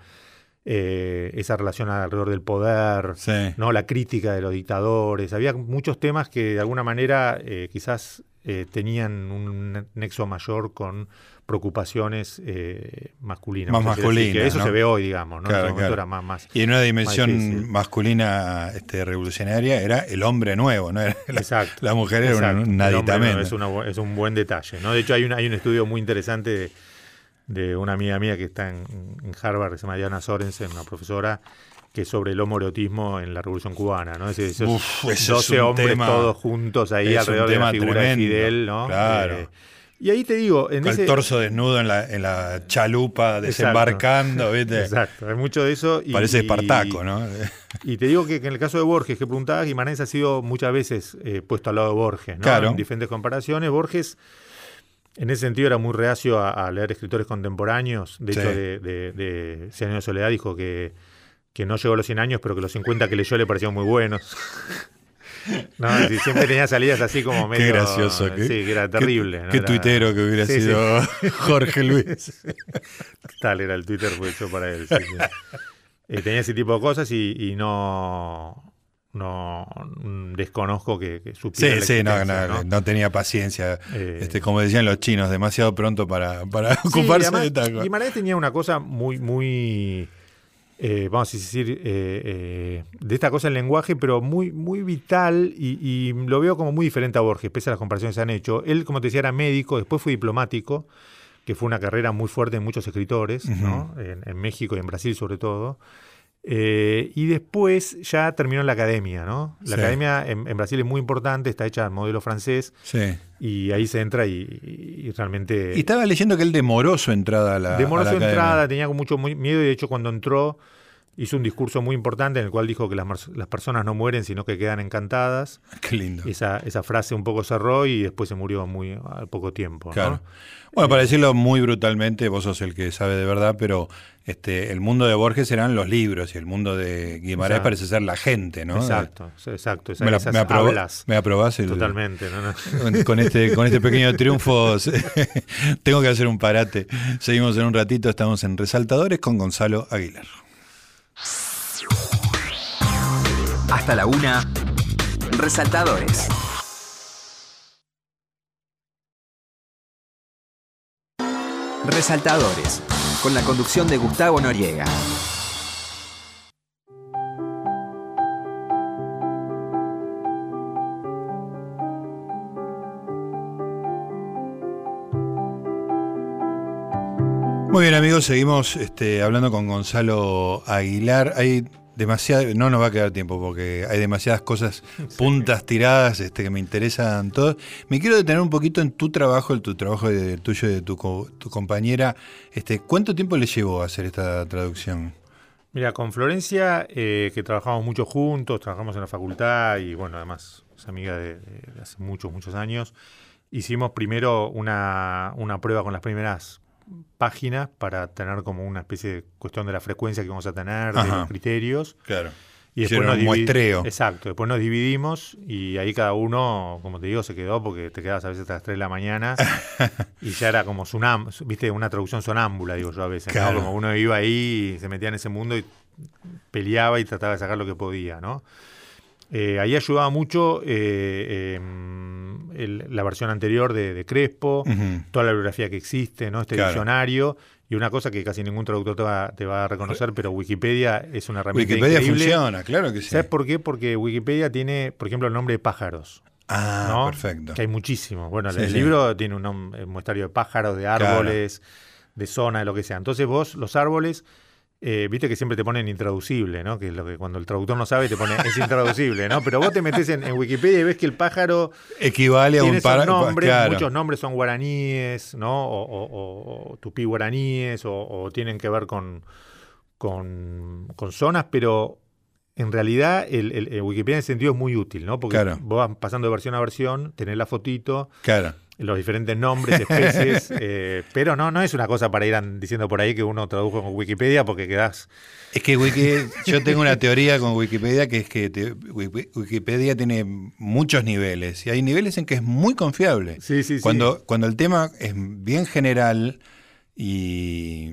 eh, esa relación alrededor del poder, Sí. ¿no? la crítica de los dictadores, había muchos temas que de alguna manera eh, quizás eh, tenían un nexo mayor con preocupaciones eh, masculinas. Más masculinas, que eso ¿no? se ve hoy, digamos, ¿no? Claro, en ese momento claro. era más, más Y en una dimensión masculina este, revolucionaria era el hombre nuevo, ¿no? Era la, Exacto. la mujer era un- Exacto. un aditamento. es, una bu- es un buen detalle. ¿no? De hecho, hay un, hay un estudio muy interesante de, de una amiga mía que está en, en Harvard, que se llama Diana Sorensen, una profesora, que es sobre el homoerotismo en la Revolución Cubana. ¿no? Es esos Uf, eso es 12 un hombres tema- todos juntos ahí alrededor de la figura tremendo, de Fidel. ¿no? claro. Eh, y ahí te digo, en Con ese, el torso desnudo en la, en la chalupa Exacto. desembarcando, ¿viste? Exacto, hay mucho de eso. Y, Parece Espartaco, ¿no? Y te digo que, que en el caso de Borges, que preguntabas, Guimarães ha sido muchas veces eh, puesto al lado de Borges, ¿no? Claro. En diferentes comparaciones. Borges, en ese sentido, era muy reacio a, a leer escritores contemporáneos. De Sí. hecho, de, de, de Cien años de soledad dijo que, que no llegó a los 100 años, pero que los 50 que leyó le parecieron muy buenos. No, decir, siempre tenía salidas así como medio... Qué gracioso. Qué, sí, que era terrible. Qué, ¿no? qué Era- tuitero que hubiera Sí, sí. sido Jorge Luis. Tal era el Twitter, fue hecho para él. sí, sí. Eh, tenía ese tipo de cosas y, y no, no mm, desconozco que, que supiera Sí, la sí, no, no, no tenía paciencia. Eh, Este, como decían los chinos, demasiado pronto para, para Sí, ocuparse además, de tal cosa. Guimarães tenía una cosa muy, muy, eh, vamos a decir, eh, eh, de esta cosa del lenguaje, pero muy, muy vital y, y lo veo como muy diferente a Borges, pese a las comparaciones que se han hecho. Él, como te decía, era médico, después fue diplomático, que fue una carrera muy fuerte en muchos escritores, ¿no? en, en México y en Brasil sobre todo. Eh, y después ya terminó en la academia, ¿no? La Sí. academia en, en Brasil es muy importante, está hecha al modelo francés Sí. Y ahí se entra y, y realmente... Y estaba leyendo que él demoró su entrada a la. Demoró a la su academia. entrada, tenía mucho miedo y de hecho cuando entró hizo un discurso muy importante en el cual dijo que las, personas no mueren sino que quedan encantadas. Qué lindo. Esa, esa frase un poco cerró y después se murió muy al poco tiempo. ¿no? Claro. Bueno, para decirlo muy brutalmente, vos sos el que sabe de verdad, pero este, el mundo de Borges eran los libros y el mundo de Guimarães Exacto. parece ser la gente, ¿no? Exacto, exacto. esa- Me, la- esas me aproba- hablas. me aprobás el- Totalmente. ¿no? No. Con este, con este pequeño triunfo tengo que hacer un parate. Seguimos en un ratito, estamos en Resaltadores con Gonzalo Aguilar. Hasta la una. Resaltadores. Resaltadores. Con la conducción de Gustavo Noriega. Muy bien amigos, seguimos este, hablando con Gonzalo Aguilar. Hay demasiado, no nos va a quedar tiempo porque hay demasiadas cosas, puntas tiradas este, que me interesan todos. Me quiero detener un poquito en tu trabajo, el tu trabajo de, tuyo y de tu, tu compañera. Este, ¿Cuánto tiempo le llevó a hacer esta traducción? Mira, con Florencia, eh, que trabajamos mucho juntos, trabajamos en la facultad y bueno, además es amiga de, de- de hace muchos, muchos años, hicimos primero una, una prueba con las primeras páginas para tener como una especie de cuestión de la frecuencia que vamos a tener, de los criterios. Claro. Y Hicieron nos muestreo. Exacto, después nos dividimos y ahí cada uno, como te digo, se quedó porque te quedabas a veces hasta las 3 de la mañana y ya era como sonam, viste, una traducción sonámbula, digo yo a veces. Como uno iba ahí y se metía en ese mundo y peleaba y trataba de sacar lo que podía, ¿no? Eh, ahí ayudaba mucho eh, em, el- la versión anterior de, de Crespo, toda la bibliografía que existe, ¿no? Este Claro. diccionario. Y una cosa que casi ningún traductor te va, te va a reconocer, pero Wikipedia es una herramienta Wikipedia increíble. funciona, claro que sí. ¿Sabes por qué? Porque Wikipedia tiene, por ejemplo, el nombre de pájaros. Ah, ¿no? perfecto. Que hay muchísimos. Bueno, Sí, el sí. libro tiene un, un muestrario de pájaros, de Claro. árboles, de zona, de lo que sea. Entonces vos, los árboles, eh, viste que siempre te ponen intraducible, ¿no? Que es lo que cuando el traductor no sabe te pone es intraducible, ¿no? Pero vos te metes en, en Wikipedia y ves que el pájaro Equivale a un claro. muchos nombres son guaraníes, ¿no? O, o- o- o tupí guaraníes, o, o tienen que ver con, con, con zonas, pero en realidad el, el- el Wikipedia en ese sentido es muy útil, ¿no? Porque Claro. vos vas pasando de versión a versión, tenés la fotito, Claro. Los diferentes nombres, especies, eh, pero no, no es una cosa para ir diciendo por ahí que uno tradujo con Wikipedia porque quedás... Es que Wiki- yo tengo una teoría con Wikipedia que es que te- Wikipedia tiene muchos niveles y hay niveles en que es muy confiable. Sí, sí, sí. Cuando, cuando el tema es bien general y,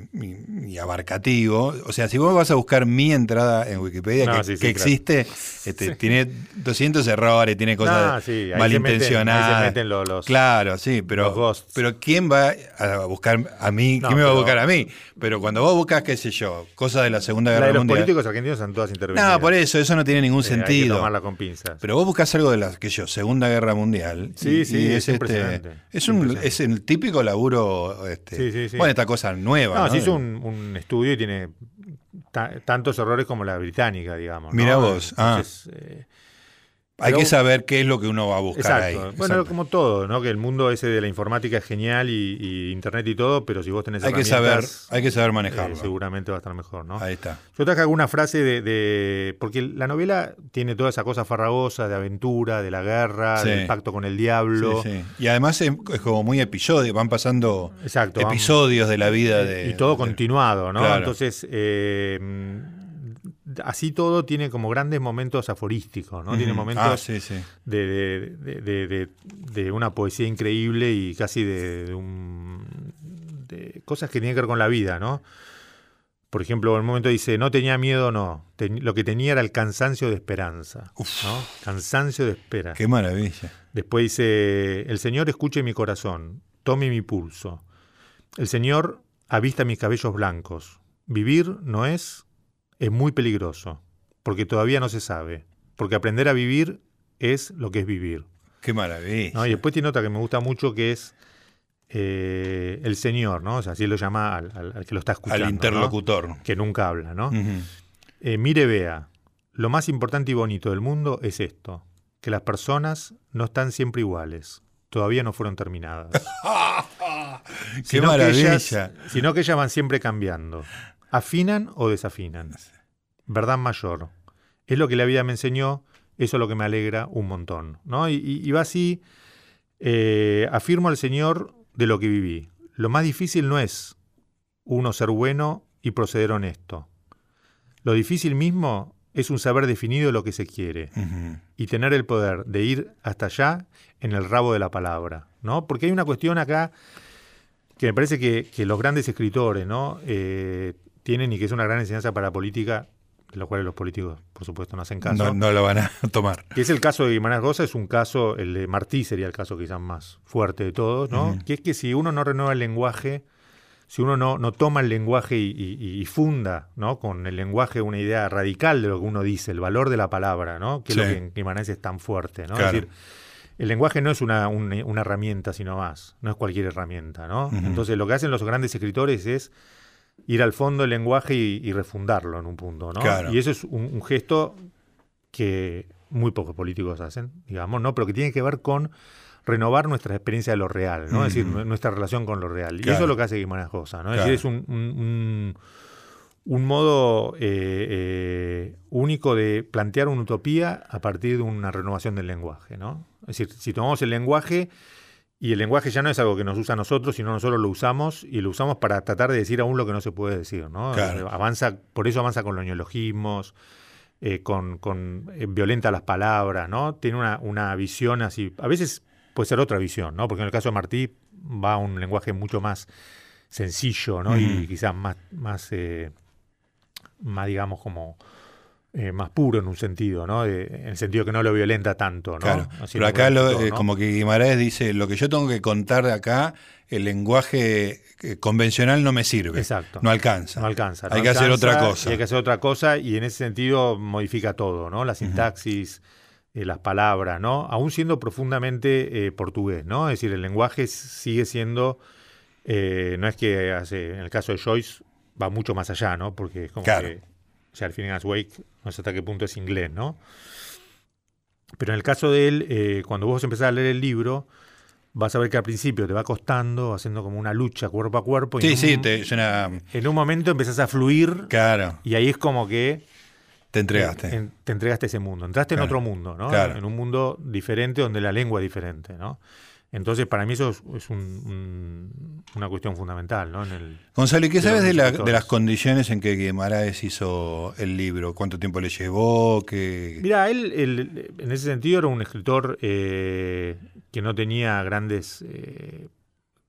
abarcativo, o sea, si vos vas a buscar mi entrada en Wikipedia, No, que, sí, sí, que claro. existe, este, tiene 200 errores, tiene cosas sí, ahí se meten- malintencionadas. ahí se meten lo- los- claro, sí, los pero, pero ¿quién va a buscar a mí? No, ¿Quién me va a buscar a mí? Pero cuando vos buscas, qué sé yo, cosas de la Segunda La Guerra de los Mundial. políticos argentinos son todas intervenidas. No, por eso, eso no tiene ningún Eh, Hay que sentido. tomarla con pinzas. Pero vos buscas algo de la que yo, Segunda Guerra Mundial. Sí, y- sí, y es impresionante. es un es el típico laburo este, Sí, sí, sí. bueno, esta cosa nueva, No, ¿no? se hizo un, un estudio y tiene ta- tantos errores como la británica, digamos. ¿no? Mirá vos, ah. Eh, Hay pero- que saber qué es lo que uno va a buscar exacto. ahí. Bueno, Exacto. como todo, ¿no? Que el mundo ese de la informática es genial y, y internet y todo, pero si vos tenés hay que saber, hay que saber eh, manejarlo. seguramente va a estar mejor, ¿no? Ahí está. Yo traje alguna frase de, de- Porque la novela tiene toda esa cosa farragosa de aventura, de la guerra, Sí. del pacto con el diablo. Sí, sí. Y además es, es como muy episodio, van pasando Exacto. vamos- episodios de la vida de y todo de- continuado, ¿no? Claro. Entonces, eh, así todo tiene como grandes momentos aforísticos, ¿no? Tiene momentos Ah, sí, sí. de, de- de- una poesía increíble y casi de, un- de cosas que tienen que ver con la vida, ¿no? Por ejemplo, en un momento dice, no tenía miedo, no. Ten- lo que tenía era el cansancio de esperanza. ¿no? Cansancio de espera. Qué maravilla. Después dice, el Señor escuche mi corazón, tome mi pulso. El Señor avista mis cabellos blancos. Vivir no es, es muy peligroso, porque todavía no se sabe. Porque aprender a vivir es lo que es vivir. Qué maravilla. ¿no? Y después tiene otra que me gusta mucho que es eh, el Señor, ¿no? O sea, así lo llama al, al- al que lo está escuchando. Al ¿no? interlocutor. Que nunca habla, ¿no? Eh, mire, vea, lo más importante y bonito del mundo es esto, que las personas no están siempre iguales, todavía no fueron terminadas. Qué sino que maravilla. ellas- sino que ellas van siempre cambiando, afinan o desafinan. Verdad mayor. Es lo que la vida me enseñó, eso es lo que me alegra un montón. ¿no? Y, y- y va así, eh, afirmo al Señor de lo que viví. Lo más difícil no es uno ser bueno y proceder honesto. Lo difícil mismo es un saber definido de lo que se quiere y tener el poder de ir hasta allá en el rabo de la palabra, ¿no? Porque hay una cuestión acá que me parece que, que los grandes escritores, ¿no? Eh, tienen y que es una gran enseñanza para la política, de lo cual los políticos, por supuesto, no hacen caso. No, no lo van a tomar. Que es el caso de Guimarães Rosa, es un caso, el de Martí sería el caso quizás más fuerte de todos, ¿no? Que es que si uno no renueva el lenguaje, si uno no, no toma el lenguaje y, y- y funda, ¿no? Con el lenguaje una idea radical de lo que uno dice, el valor de la palabra, ¿no? Que Sí. es lo que en Guimarães es tan fuerte, ¿no? Claro. Es decir, el lenguaje no es una, un- una herramienta, sino más, no es cualquier herramienta, ¿no? Entonces lo que hacen los grandes escritores es ir al fondo del lenguaje y, y refundarlo en un punto, ¿no? Claro. Y eso es un, un gesto que muy pocos políticos hacen, digamos, ¿no? Pero que tiene que ver con renovar nuestra experiencia de lo real, ¿no? Es decir, nuestra relación con lo real. Y eso es lo que hace Guimarães Rosa, ¿no? Es decir, es un, un- un- un modo eh, eh, único de plantear una utopía a partir de una renovación del lenguaje, ¿no? Es decir, si tomamos el lenguaje y el lenguaje ya no es algo que nos usa a nosotros, sino nosotros lo usamos y lo usamos para tratar de decir aún lo que no se puede decir, ¿no? Claro. Avanza, por eso avanza con los neologismos, eh, con, con eh, violenta las palabras, ¿no? Tiene una, una visión así, a veces puede ser otra visión, ¿no? Porque en el caso de Martí va a un lenguaje mucho más sencillo, ¿no? Y quizás más, más, eh, más digamos como eh, más puro en un sentido, ¿no? De- en el sentido que no lo violenta tanto, ¿no? Claro. Así Pero acá lo- eh, ¿no? como que Guimaraes dice, lo que yo tengo que contar de acá, el lenguaje eh, convencional no me sirve. Exacto. No alcanza. No alcanza. no Hay que hacer otra cosa. y hay que hacer otra cosa y en ese sentido modifica todo, ¿no? La sintaxis, eh, las palabras, ¿no? Aún siendo profundamente eh, portugués, ¿no? Es decir, el lenguaje sigue siendo, eh, no es que hace, en el caso de Joyce va mucho más allá, ¿no? Porque es como Claro. que ya al Finnegan's Wake, no sé hasta qué punto es inglés, ¿no? Pero en el caso de él, eh, cuando vos empezás a leer el libro, vas a ver que al principio te va costando, haciendo como una lucha cuerpo a cuerpo. y Sí, en sí, un- te, suena- en un momento empezás a fluir Claro, y ahí es como que te entregaste. en- te entregaste a ese mundo. Entraste Claro. en otro mundo, ¿no? Claro. En un mundo diferente donde la lengua es diferente, ¿no? Entonces, para mí eso es, es un- un- una cuestión fundamental, ¿no? En el, Gonzalo, ¿y qué de sabes de, la- de las condiciones en que Guimaraes hizo el libro? ¿Cuánto tiempo le llevó? ¿Qué... Mira, él, él, en ese sentido era un escritor eh, que no tenía grandes, eh,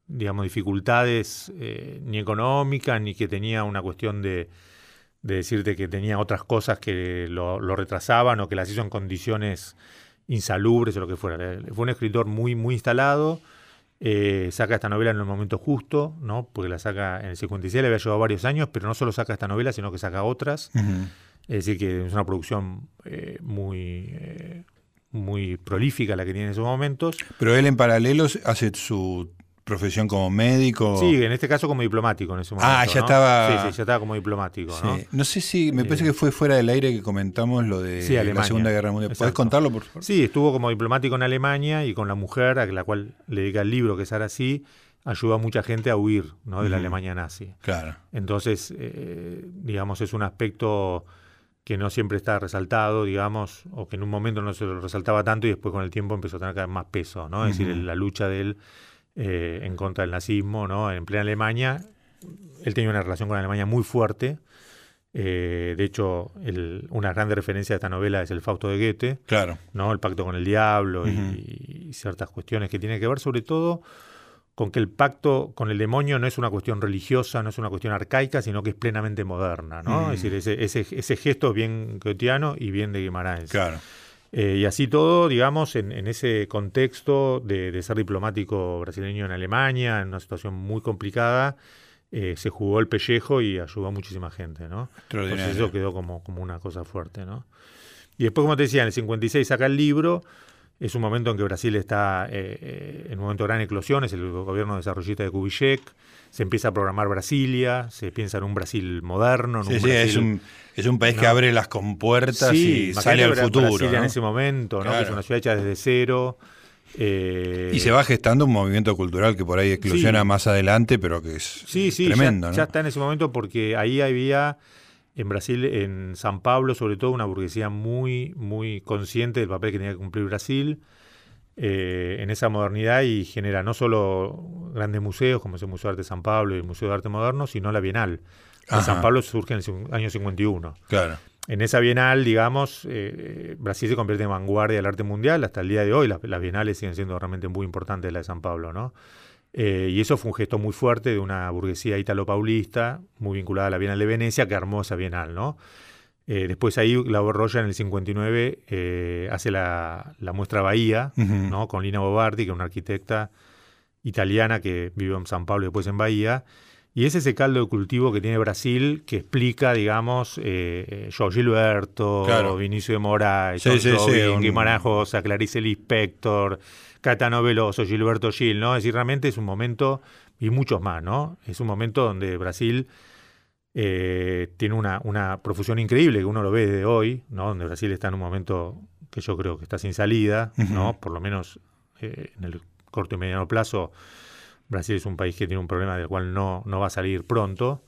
digamos, dificultades eh, ni económicas, ni que tenía una cuestión de, de decirte que tenía otras cosas que lo, lo retrasaban o que las hizo en condiciones insalubres o lo que fuera. Fue un escritor muy, muy instalado. eh, saca esta novela en el momento justo, ¿no? Porque la saca en el 56, le había llevado varios años, pero no solo saca esta novela, sino que saca otras. Ujú. Es decir, que es una producción eh, muy, eh, muy prolífica la que tiene en esos momentos. Pero él en paralelo hace su profesión como médico. Sí, en este caso como diplomático en ese momento. Ah, ya ¿no? estaba- Sí, sí, ya estaba como diplomático, ¿no? Sí. No sé si, me Eh, parece que fue fuera del aire que comentamos lo de Sí, la. Segunda Guerra Mundial. ¿Podés Exacto. contarlo, por favor? Sí, estuvo como diplomático en Alemania y con la mujer a la cual le dedica el libro, que es Arasí, ayudó a mucha gente a huir ¿no? de la. Alemania nazi. Claro. Entonces, eh, digamos, es un aspecto que no siempre está resaltado, digamos, o que en un momento no se lo resaltaba tanto y después con el tiempo empezó a tener cada vez más peso, ¿no? Es decir, la lucha de él eh, en contra del nazismo, ¿no? En plena Alemania, él tenía una relación con Alemania muy fuerte. Eh, de hecho, el- una gran referencia de esta novela es el Fausto de Goethe, Claro. ¿no? El pacto con el diablo y- ciertas cuestiones que tienen que ver sobre todo con que el pacto con el demonio no es una cuestión religiosa, no es una cuestión arcaica, sino que es plenamente moderna, ¿no? Mm. Es decir, ese, ese, ese gesto es bien goetheano y bien de Guimarães. Claro. Eh, y así todo, digamos, en, en ese contexto de, de ser diplomático brasileño en Alemania, en una situación muy complicada, eh, se jugó el pellejo y ayudó a muchísima gente, ¿no? Entonces eso quedó como, como una cosa fuerte, ¿no? Y después, como te decía, en el 56 saca el libro, es un momento en que Brasil está eh, eh, en un momento de gran eclosión, es el gobierno desarrollista de Kubitschek, se empieza a programar Brasilia, se piensa en un Brasil moderno, en Sí, un sí, es Brasil- un, es un país que abre las compuertas Sí, y sale al futuro. Brasilia ¿no? en ese momento, ¿no? Que es una ciudad hecha desde cero. eh, Y se va gestando un movimiento cultural que por ahí eclosiona Sí. más adelante, pero que es Sí, sí, tremendo. ya, ¿no? ya está en ese momento porque ahí había en Brasil, en San Pablo sobre todo, una burguesía muy, muy consciente del papel que tenía que cumplir Brasil eh, en esa modernidad y genera no solo grandes museos como es el Museo de Arte de San Pablo y el Museo de Arte Moderno, sino la Bienal. Ajá. San Pablo surge en el año 51. Claro. En esa bienal, digamos, eh, Brasil se convierte en vanguardia del arte mundial. Hasta el día de hoy las, las bienales siguen siendo realmente muy importantes, la de San Pablo, ¿no? Eh, y eso fue un gesto muy fuerte de una burguesía ítalo-paulista, muy vinculada a la Bienal de Venecia, que armó esa bienal, ¿no? Eh, después ahí la Roya en el 59 eh, hace la, la muestra Bahía. ¿no? Con Lina Bobardi, que es una arquitecta italiana que vivió en San Pablo y después en Bahía. Y es ese caldo de cultivo que tiene Brasil que explica, digamos, eh, João Gilberto, Claro. Vinicio de Moraes, Sí, sí, sí, un- Guimarães Rosa, Clarice Lispector, Caetano Veloso, Gilberto Gil, ¿no? Es decir, realmente es un momento, y muchos más, ¿no? Es un momento donde Brasil eh, tiene una, una profusión increíble que uno lo ve desde hoy, ¿no? donde Brasil está en un momento que yo creo que está sin salida, ¿no? por lo menos eh, en el corto y mediano plazo. Brasil es un país que tiene un problema del cual no, no va a salir pronto.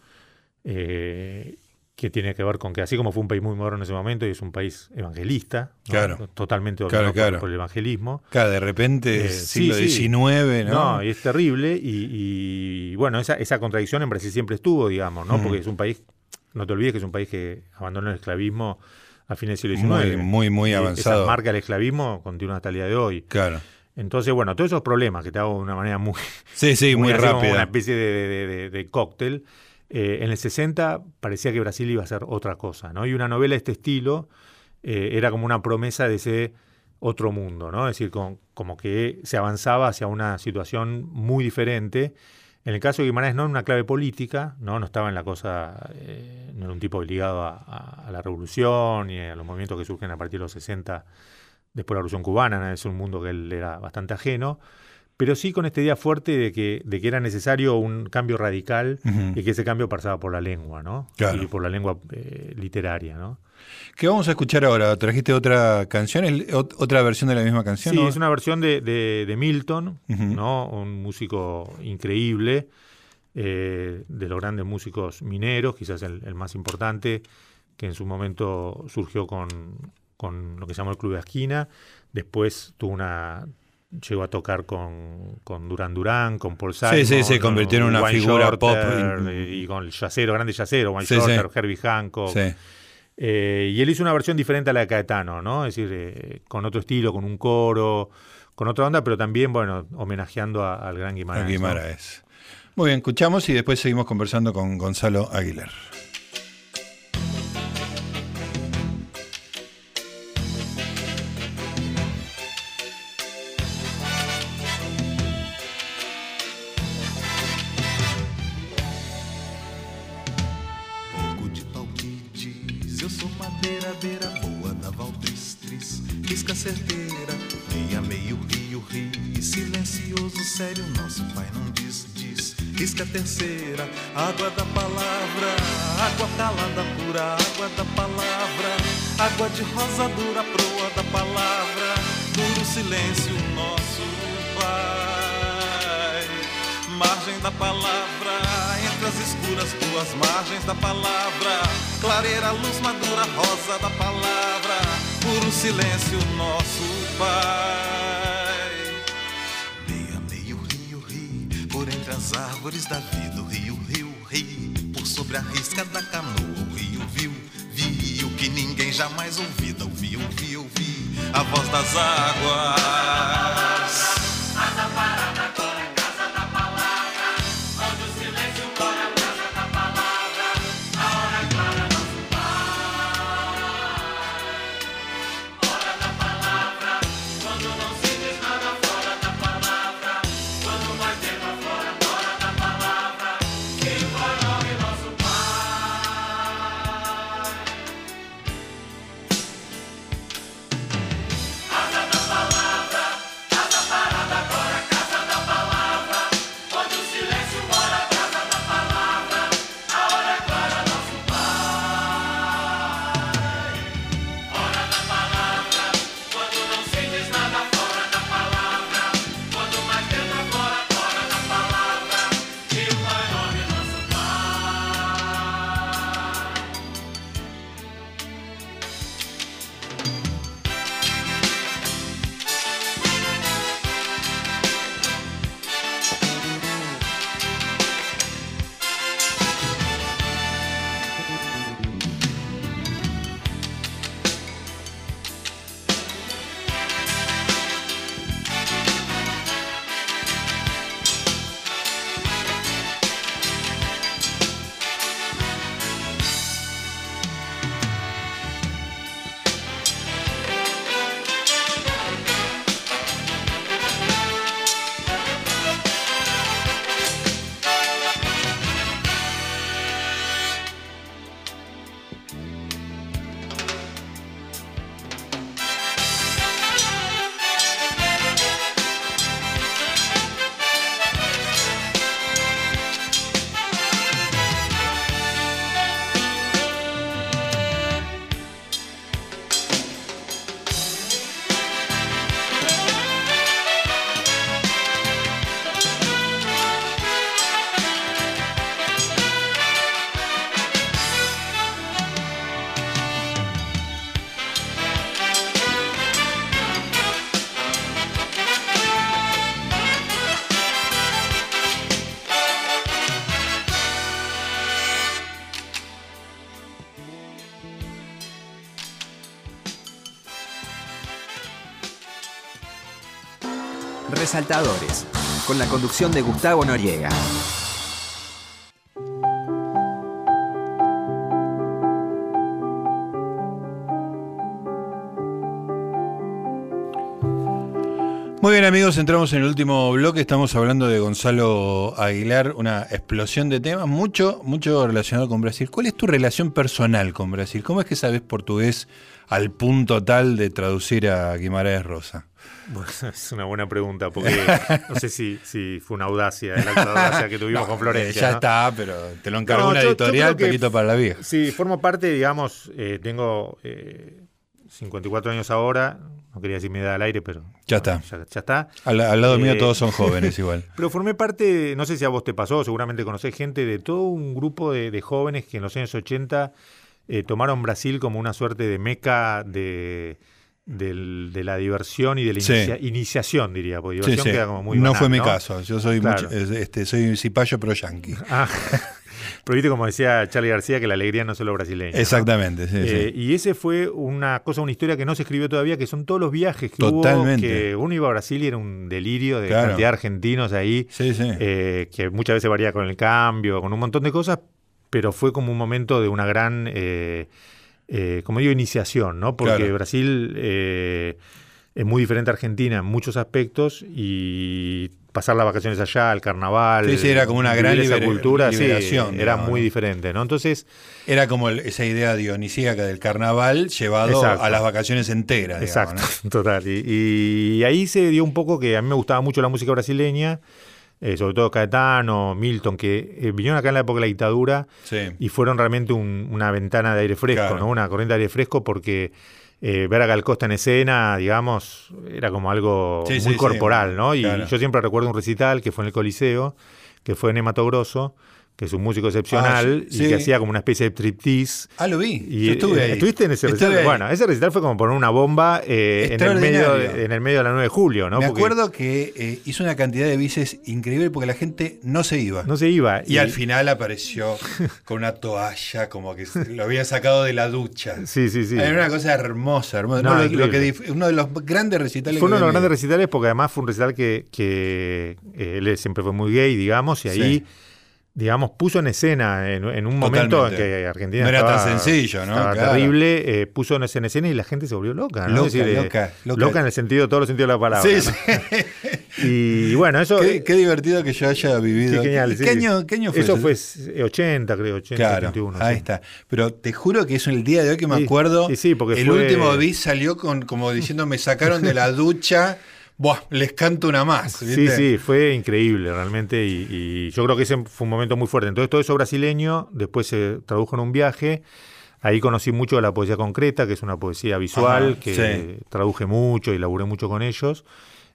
Eh, que tiene que ver con que así como fue un país muy moderno en ese momento y es un país evangelista, ¿no? Claro. totalmente dominado por- claro. por, el evangelismo. Claro, de repente, Eh, siglo sí, sí. XIX, ¿no? No, y es terrible y, y, bueno, esa, esa contradicción en Brasil siempre estuvo, digamos, ¿no? Mm. Porque es un país, no te olvides que es un país que abandonó el esclavismo a fines del siglo Muy, XIX. muy, muy Y avanzado. Esa marca del esclavismo continúa hasta el día de hoy. Claro. Entonces, bueno, todos esos problemas que te hago de una manera muy, Sí, sí, muy, rápida. Una especie de, de- de- de cóctel. Eh, en el 60 parecía que Brasil iba a ser otra cosa, ¿no? Y una novela de este estilo eh, era como una promesa de ese otro mundo, ¿no? Es decir, como que se avanzaba hacia una situación muy diferente. En el caso de Guimarães no en una clave política, no, no estaba en la cosa, eh, no era un tipo ligado a, a- la revolución y a los movimientos que surgen a partir de los 60 después de la revolución cubana, es un mundo que él era bastante ajeno, pero sí con esta idea fuerte de que, de que era necesario un cambio radical y que ese cambio pasaba por la lengua, ¿no? Claro. Y por la lengua eh, literaria, ¿no? ¿Qué vamos a escuchar ahora? ¿Trajiste otra canción? ¿Es ot- ¿Otra versión de la misma canción? Sí, no? es una versión de, de- de Milton. ¿no? Un músico increíble, eh, de los grandes músicos mineros, quizás el, el más importante, que en su momento surgió con, con lo que se llamó el Club de Esquina. Después tuvo una llegó a tocar con, con Duran Duran, con Paul Simon. Sí, sí, se convirtió en una Wayne figura Shorter, pop. Y con el yacero, grande yacero, Wayne Sí, sí. Shorter, Herbie Hancock. Sí. Eh, y él hizo una versión diferente a la de Caetano, ¿no? Es decir, eh, con otro estilo, con un coro, con otra onda, pero también, bueno, homenajeando a- al gran Guimarães. a ¿no? Guimaraes. Muy bien, escuchamos y después seguimos conversando con Gonzalo Aguilar. Água da palavra, água calada pura, água da palavra, água de rosa dura, proa da palavra, duro silêncio, nosso pai, margem da palavra, entre as escuras tuas margens da palavra, clareira, luz madura, rosa da palavra, puro silêncio, nosso Pai. Meia, meio rio, rio, por entre as árvores da vida, o rio, rio, rio, por sobre a risca da canoa, o rio viu, viu que ninguém jamais ouvida, ouvi, ouvi, ouvi, a voz das águas. Resaltadores, con la conducción de Gustavo Noriega. Muy bien amigos, entramos en el último bloque, estamos hablando de Gonzalo Aguilar, una explosión de temas, mucho, mucho relacionado con Brasil. ¿Cuál es tu relación personal con Brasil? ¿Cómo es que sabes portugués al punto tal de traducir a Guimaraes Rosa? Es una buena pregunta, porque no sé si, si fue una audacia, de audacia que tuvimos con Florencia. Ya ¿no? está, pero te lo encargó No, una yo- yo editorial, que- Pequito para la vieja. Sí, formo parte, digamos, eh, tengo eh, 54 años ahora, no quería decir mi edad al aire, pero Ya está. Ya, ya está. Al, al lado mío Eh, todos son jóvenes igual. Pero formé parte, no sé si a vos te pasó, seguramente conocés gente de todo un grupo de, de jóvenes que en los años 80 eh, tomaron Brasil como una suerte de meca de, del- de la diversión y de la Sí. iniciación, diría, porque diversión sí. queda como muy no banal, fue mi ¿no? caso, yo soy, Claro. este, soy cipayo pro yankee. Ah, pero viste como decía Charlie García que la alegría no es solo brasileña. ¿no? Exactamente, sí, Eh. Y ese fue una cosa, una historia que no se escribió todavía, que son todos los viajes que Totalmente. hubo, que uno iba a Brasil y era un delirio de Claro. cantidad de argentinos ahí, Sí, sí. eh, que muchas veces varía con el cambio, con un montón de cosas, pero fue como un momento de una gran, eh, eh, como digo, iniciación, ¿no? Porque Claro. Brasil eh, es muy diferente a Argentina en muchos aspectos y pasar las vacaciones allá, el carnaval, Sí, sí, era como una gran esa sí, liberación, era digamos, muy ¿no? diferente, ¿no? Entonces, Era como el- esa idea dionisíaca del carnaval llevado Exacto. a las vacaciones enteras. digamos, Exacto, ¿no? total. Y, y ahí se dio un poco que a mí me gustaba mucho la música brasileña, eh, sobre todo Caetano, Milton, que eh, vinieron acá en la época de la dictadura Sí. y fueron realmente un- una ventana de aire fresco, Claro. ¿no? Una corriente de aire fresco porque eh, ver a Gal Costa en escena, digamos, era como algo Sí, muy sí, corporal, ¿no? Y claro. yo siempre recuerdo un recital que fue en el Coliseo, que fue en Mato Grosso, que es un músico excepcional Ah, y sí. que hacía como una especie de striptease. Ah, lo vi. Y, Yo estuve eh, ahí. ¿Estuviste en ese Estuve recital? ahí. Bueno, ese recital fue como poner una bomba eh, en, el medio de, en el medio de la 9 de julio, ¿no? Me Porque acuerdo que eh, hizo una cantidad de bices increíble porque la gente no se iba. No se iba. y, al final apareció con una toalla, como que lo había sacado de la ducha. Sí, sí, sí. Era una cosa hermosa, hermosa. No, No, lo- lo increíble. que dif- uno de los grandes recitales Fue uno de los grandes recitales porque además fue un recital que, que eh, él siempre fue muy gay, digamos, y ahí, Sí. Digamos, puso en escena en, en un momento en que Argentina No era estaba, tan sencillo, ¿no? estaba Claro. terrible, eh, puso en escena y la gente se volvió loca, ¿no? Loca, Es decir, eh, loca, loca. en el sentido, todos los sentidos de la palabra. Sí, ¿no? sí. Y bueno, eso... Qué, qué divertido que yo haya vivido. Qué genial, ¿Qué, sí. año, qué año fue Eso eso? fue eh, 80, creo, 80, Claro, 81. ahí sí. está. Pero te juro que es el día de hoy que me acuerdo. sí, sí, porque el fue- último bis salió con como diciendo me sacaron de la ducha. Buah, les canto una más. Sí, ¿viste? sí, fue increíble realmente y, y yo creo que ese fue un momento muy fuerte. Entonces todo eso brasileño, después se tradujo en un viaje. Ahí conocí mucho de la poesía concreta, que es una poesía visual, Ajá, que sí. traduje mucho y laburé mucho con ellos.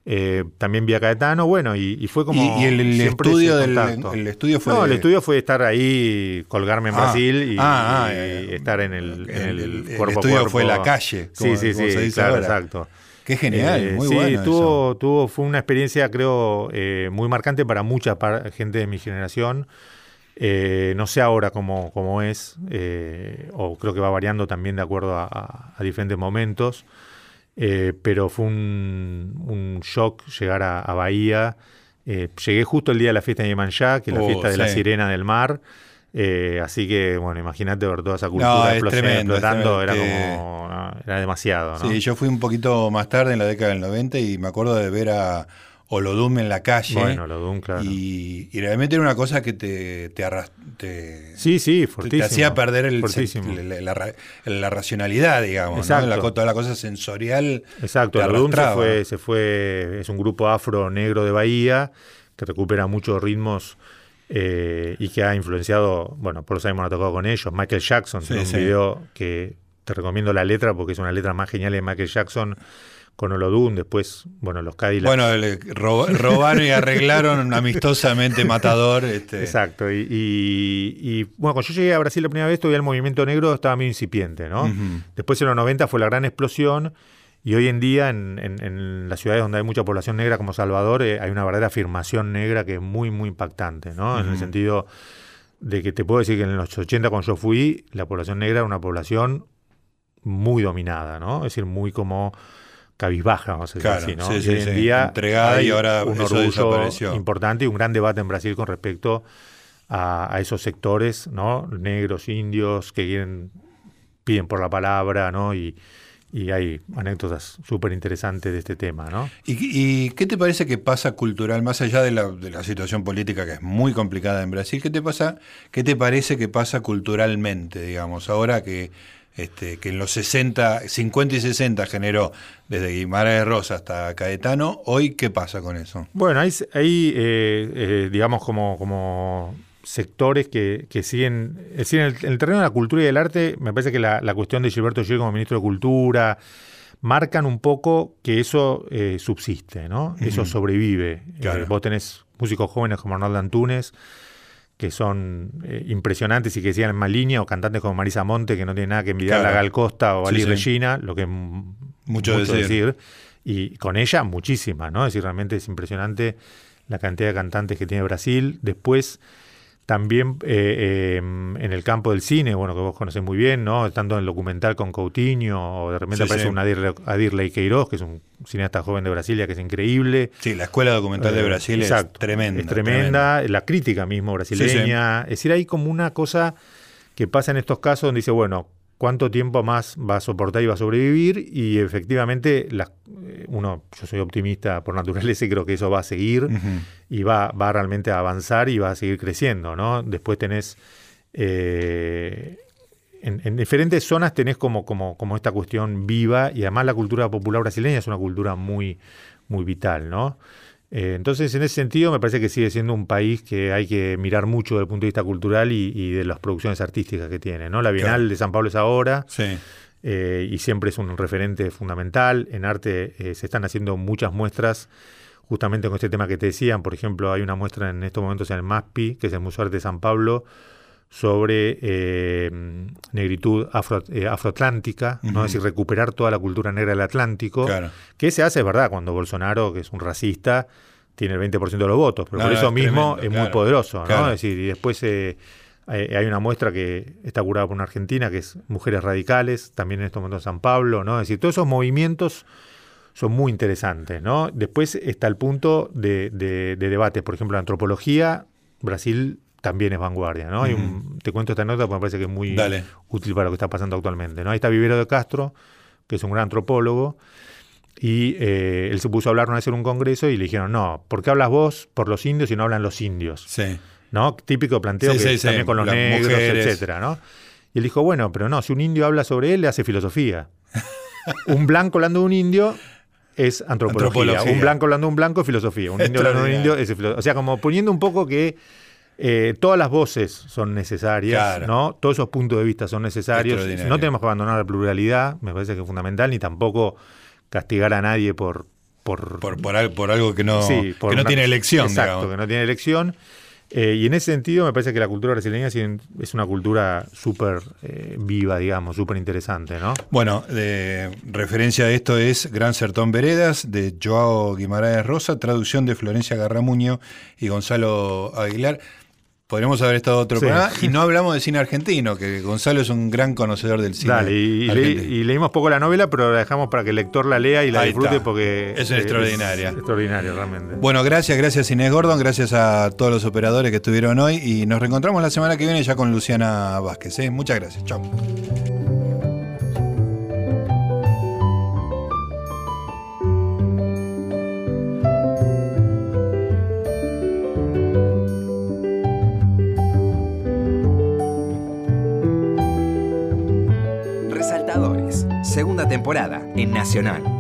Eh, también vi a Caetano, bueno, y, y fue como... Y- y el- estudio del- el estudio fue No, el estudio fue estar ahí, colgarme en Ah, Brasil y, ah, ah, y eh, estar en el, en el, cuerpo estudio cuerpo. fue la calle, Sí, como- sí, como sí, se dice claro, ahora. exacto. Qué genial, Eh, muy sí, bueno. tuvo, tuvo, fue una experiencia, creo, eh, muy marcante para mucha par- gente de mi generación. Eh, no sé ahora cómo, cómo es, eh, o creo que va variando también de acuerdo a, a- a diferentes momentos, eh, pero fue un, un shock llegar a, a Bahía. Llegué justo el día de la fiesta de Yemanjá, que es la Oh, fiesta de la sirena del mar. Eh, así que, bueno, imagínate ver toda esa cultura No, es explosi- tremendo, es explotando, era como, no, era demasiado, ¿no? Sí, yo fui un poquito más tarde en la década del 90 y me acuerdo de ver a Olodum en la calle. Bueno, lo Doom, claro. y, y realmente era una cosa que te, te, Sí, sí, fortísimo. te hacía perder el, Fortísimo. la, la ra- la racionalidad, digamos. ¿no? Exacto. La toda la cosa sensorial. Exacto, te el Odum se fue, se fue, es un grupo afro negro de Bahía que recupera muchos ritmos eh, y que ha influenciado, bueno, por lo sabemos, ha tocado con ellos. Michael Jackson, Sí, tiene un sí. video que te recomiendo la letra porque es una letra más genial de Michael Jackson con Olodum, después, bueno, los Cadillacs. Bueno, le rob- robaron y arreglaron amistosamente Matador. Este, Exacto, y, y- y, bueno, cuando yo llegué a Brasil la primera vez, todavía el movimiento negro estaba muy incipiente, ¿no? Después en los 90 fue la gran explosión y hoy en día en, en- en las ciudades donde hay mucha población negra como Salvador eh, hay una verdadera afirmación negra que es muy, muy impactante, ¿no? En el sentido de que te puedo decir que en los 80 cuando yo fui, la población negra era una población muy dominada, ¿no? Es decir, muy como cabizbaja, vamos a decir Claro, así, ¿no? sí, Y sí, hoy en sí, día entregada hay y ahora un eso orgullo importante y un gran debate en Brasil con respecto a, a esos sectores, ¿no? Negros, indios, que quieren, piden por la palabra, ¿no? Y, y hay anécdotas súper interesantes de este tema, ¿no? ¿Y, y qué te parece que pasa cultural, más allá de la, de la situación política que es muy complicada en Brasil? ¿Qué te pasa, qué te parece que pasa culturalmente, digamos, ahora que, este, que en los 60, 50 y 60 generó desde Guimarães Rosa hasta Caetano, hoy qué pasa con eso? Bueno, hay, hay eh, eh, digamos, como, como sectores que, que siguen, es decir, en el, en el terreno de la cultura y del arte, me parece que la, la cuestión de Gilberto Gil como ministro de Cultura marcan un poco que eso eh, subsiste, ¿no? Eso sobrevive. Claro. Eh, vos tenés músicos jóvenes como Arnaldo Antunes, que son eh, impresionantes y que siguen en más línea, o cantantes como Marisa Monte, que no tiene nada que envidiar Claro. a Gal Costa o a Sí. Regina, lo que es Mucho decir. Y con ella, muchísimas, ¿no? Es decir, realmente es impresionante la cantidad de cantantes que tiene Brasil. Después, también eh, eh, en el campo del cine, bueno, que vos conocés muy bien, ¿no? Estando en el documental con Coutinho, o de repente Sí, aparece sí. un Adir, Adirley Queiroz, que es un cineasta joven de Brasilia, que es increíble. Sí, la escuela documental de Eh, Brasil exacto, es tremenda. Es tremenda, la crítica mismo brasileña. Es decir, hay como una cosa que pasa en estos casos donde dice, bueno, ¿cuánto tiempo más va a soportar y va a sobrevivir? Y efectivamente, las- eh, uno, yo soy optimista por naturaleza y creo que eso va a seguir y va, va realmente a avanzar y va a seguir creciendo, ¿no? Después tenés... eh, en, en diferentes zonas tenés como, como, como esta cuestión viva y además la cultura popular brasileña es una cultura muy, muy vital, ¿no? Eh, entonces, en ese sentido, me parece que sigue siendo un país que hay que mirar mucho desde el punto de vista cultural y, y de las producciones artísticas que tiene, ¿no? La Bienal Claro. de San Pablo es ahora Sí. eh, y siempre es un referente fundamental. En arte eh, se están haciendo muchas muestras justamente con este tema que te decían. Por ejemplo, hay una muestra en estos momentos en el MASPI, que es el Museo de Arte de San Pablo, sobre eh, negritud afro, eh, afroatlántica, ¿no? Es decir, recuperar toda la cultura negra del Atlántico, Claro. que se hace, es verdad, cuando Bolsonaro, que es un racista, tiene el 20% de los votos, pero por eso es mismo tremendo, es claro, muy poderoso, ¿no? Es decir, y después eh, hay, hay una muestra que está curada por una argentina, que es Mujeres Radicales, también en estos momentos en San Pablo, ¿no? Es decir, todos esos movimientos son muy interesantes, ¿no? Después está el punto de, de, de debate, por ejemplo, la antropología, Brasil también es vanguardia, ¿no? Hay un- te cuento esta nota porque me parece que es muy Dale. útil para lo que está pasando actualmente, ¿no? Ahí está Vivero de Castro, que es un gran antropólogo, y eh, él se puso a hablar una vez en un congreso y le dijeron, no, ¿por qué hablas vos por los indios y no hablan los indios? Sí. ¿no? Típico planteo Sí, que sí, sí, también con los las negros, mujeres. etcétera, ¿no? Y él dijo, bueno, pero no, si un indio habla sobre él, le hace filosofía. un blanco hablando de un indio es antropología. Antropología. Un blanco hablando de un blanco es filosofía. Un indio hablando de un indio es filosofía. O sea, como poniendo un poco que eh, todas las voces son necesarias, Claro. ¿no? Todos esos puntos de vista son necesarios. No tenemos que abandonar la pluralidad, me parece que es fundamental, ni tampoco castigar a nadie por... por, Por, por, al- por algo que no, Sí, que no una- tiene elección, Exacto, digamos. que no tiene elección. Eh, y en ese sentido me parece que la cultura brasileña es una cultura súper eh, viva, digamos, súper interesante, ¿no? Bueno, de referencia a esto es Gran Sertón Veredas, de Joao Guimaraes Rosa, traducción de Florencia Garramuño y Gonzalo Aguilar. Podríamos haber estado otro Sí. programa y no hablamos de cine argentino, que Gonzalo es un gran conocedor del cine. Dale, y, le- leímos poco la novela, pero la dejamos para que el lector la lea y la Ahí disfrute está. porque Es extraordinaria. extraordinario, realmente. Bueno, gracias, gracias Inés Gordon, gracias a todos los operadores que estuvieron hoy y nos reencontramos la semana que viene ya con Luciana Vázquez. ¿eh? Muchas gracias, chao. Segunda temporada en Nacional.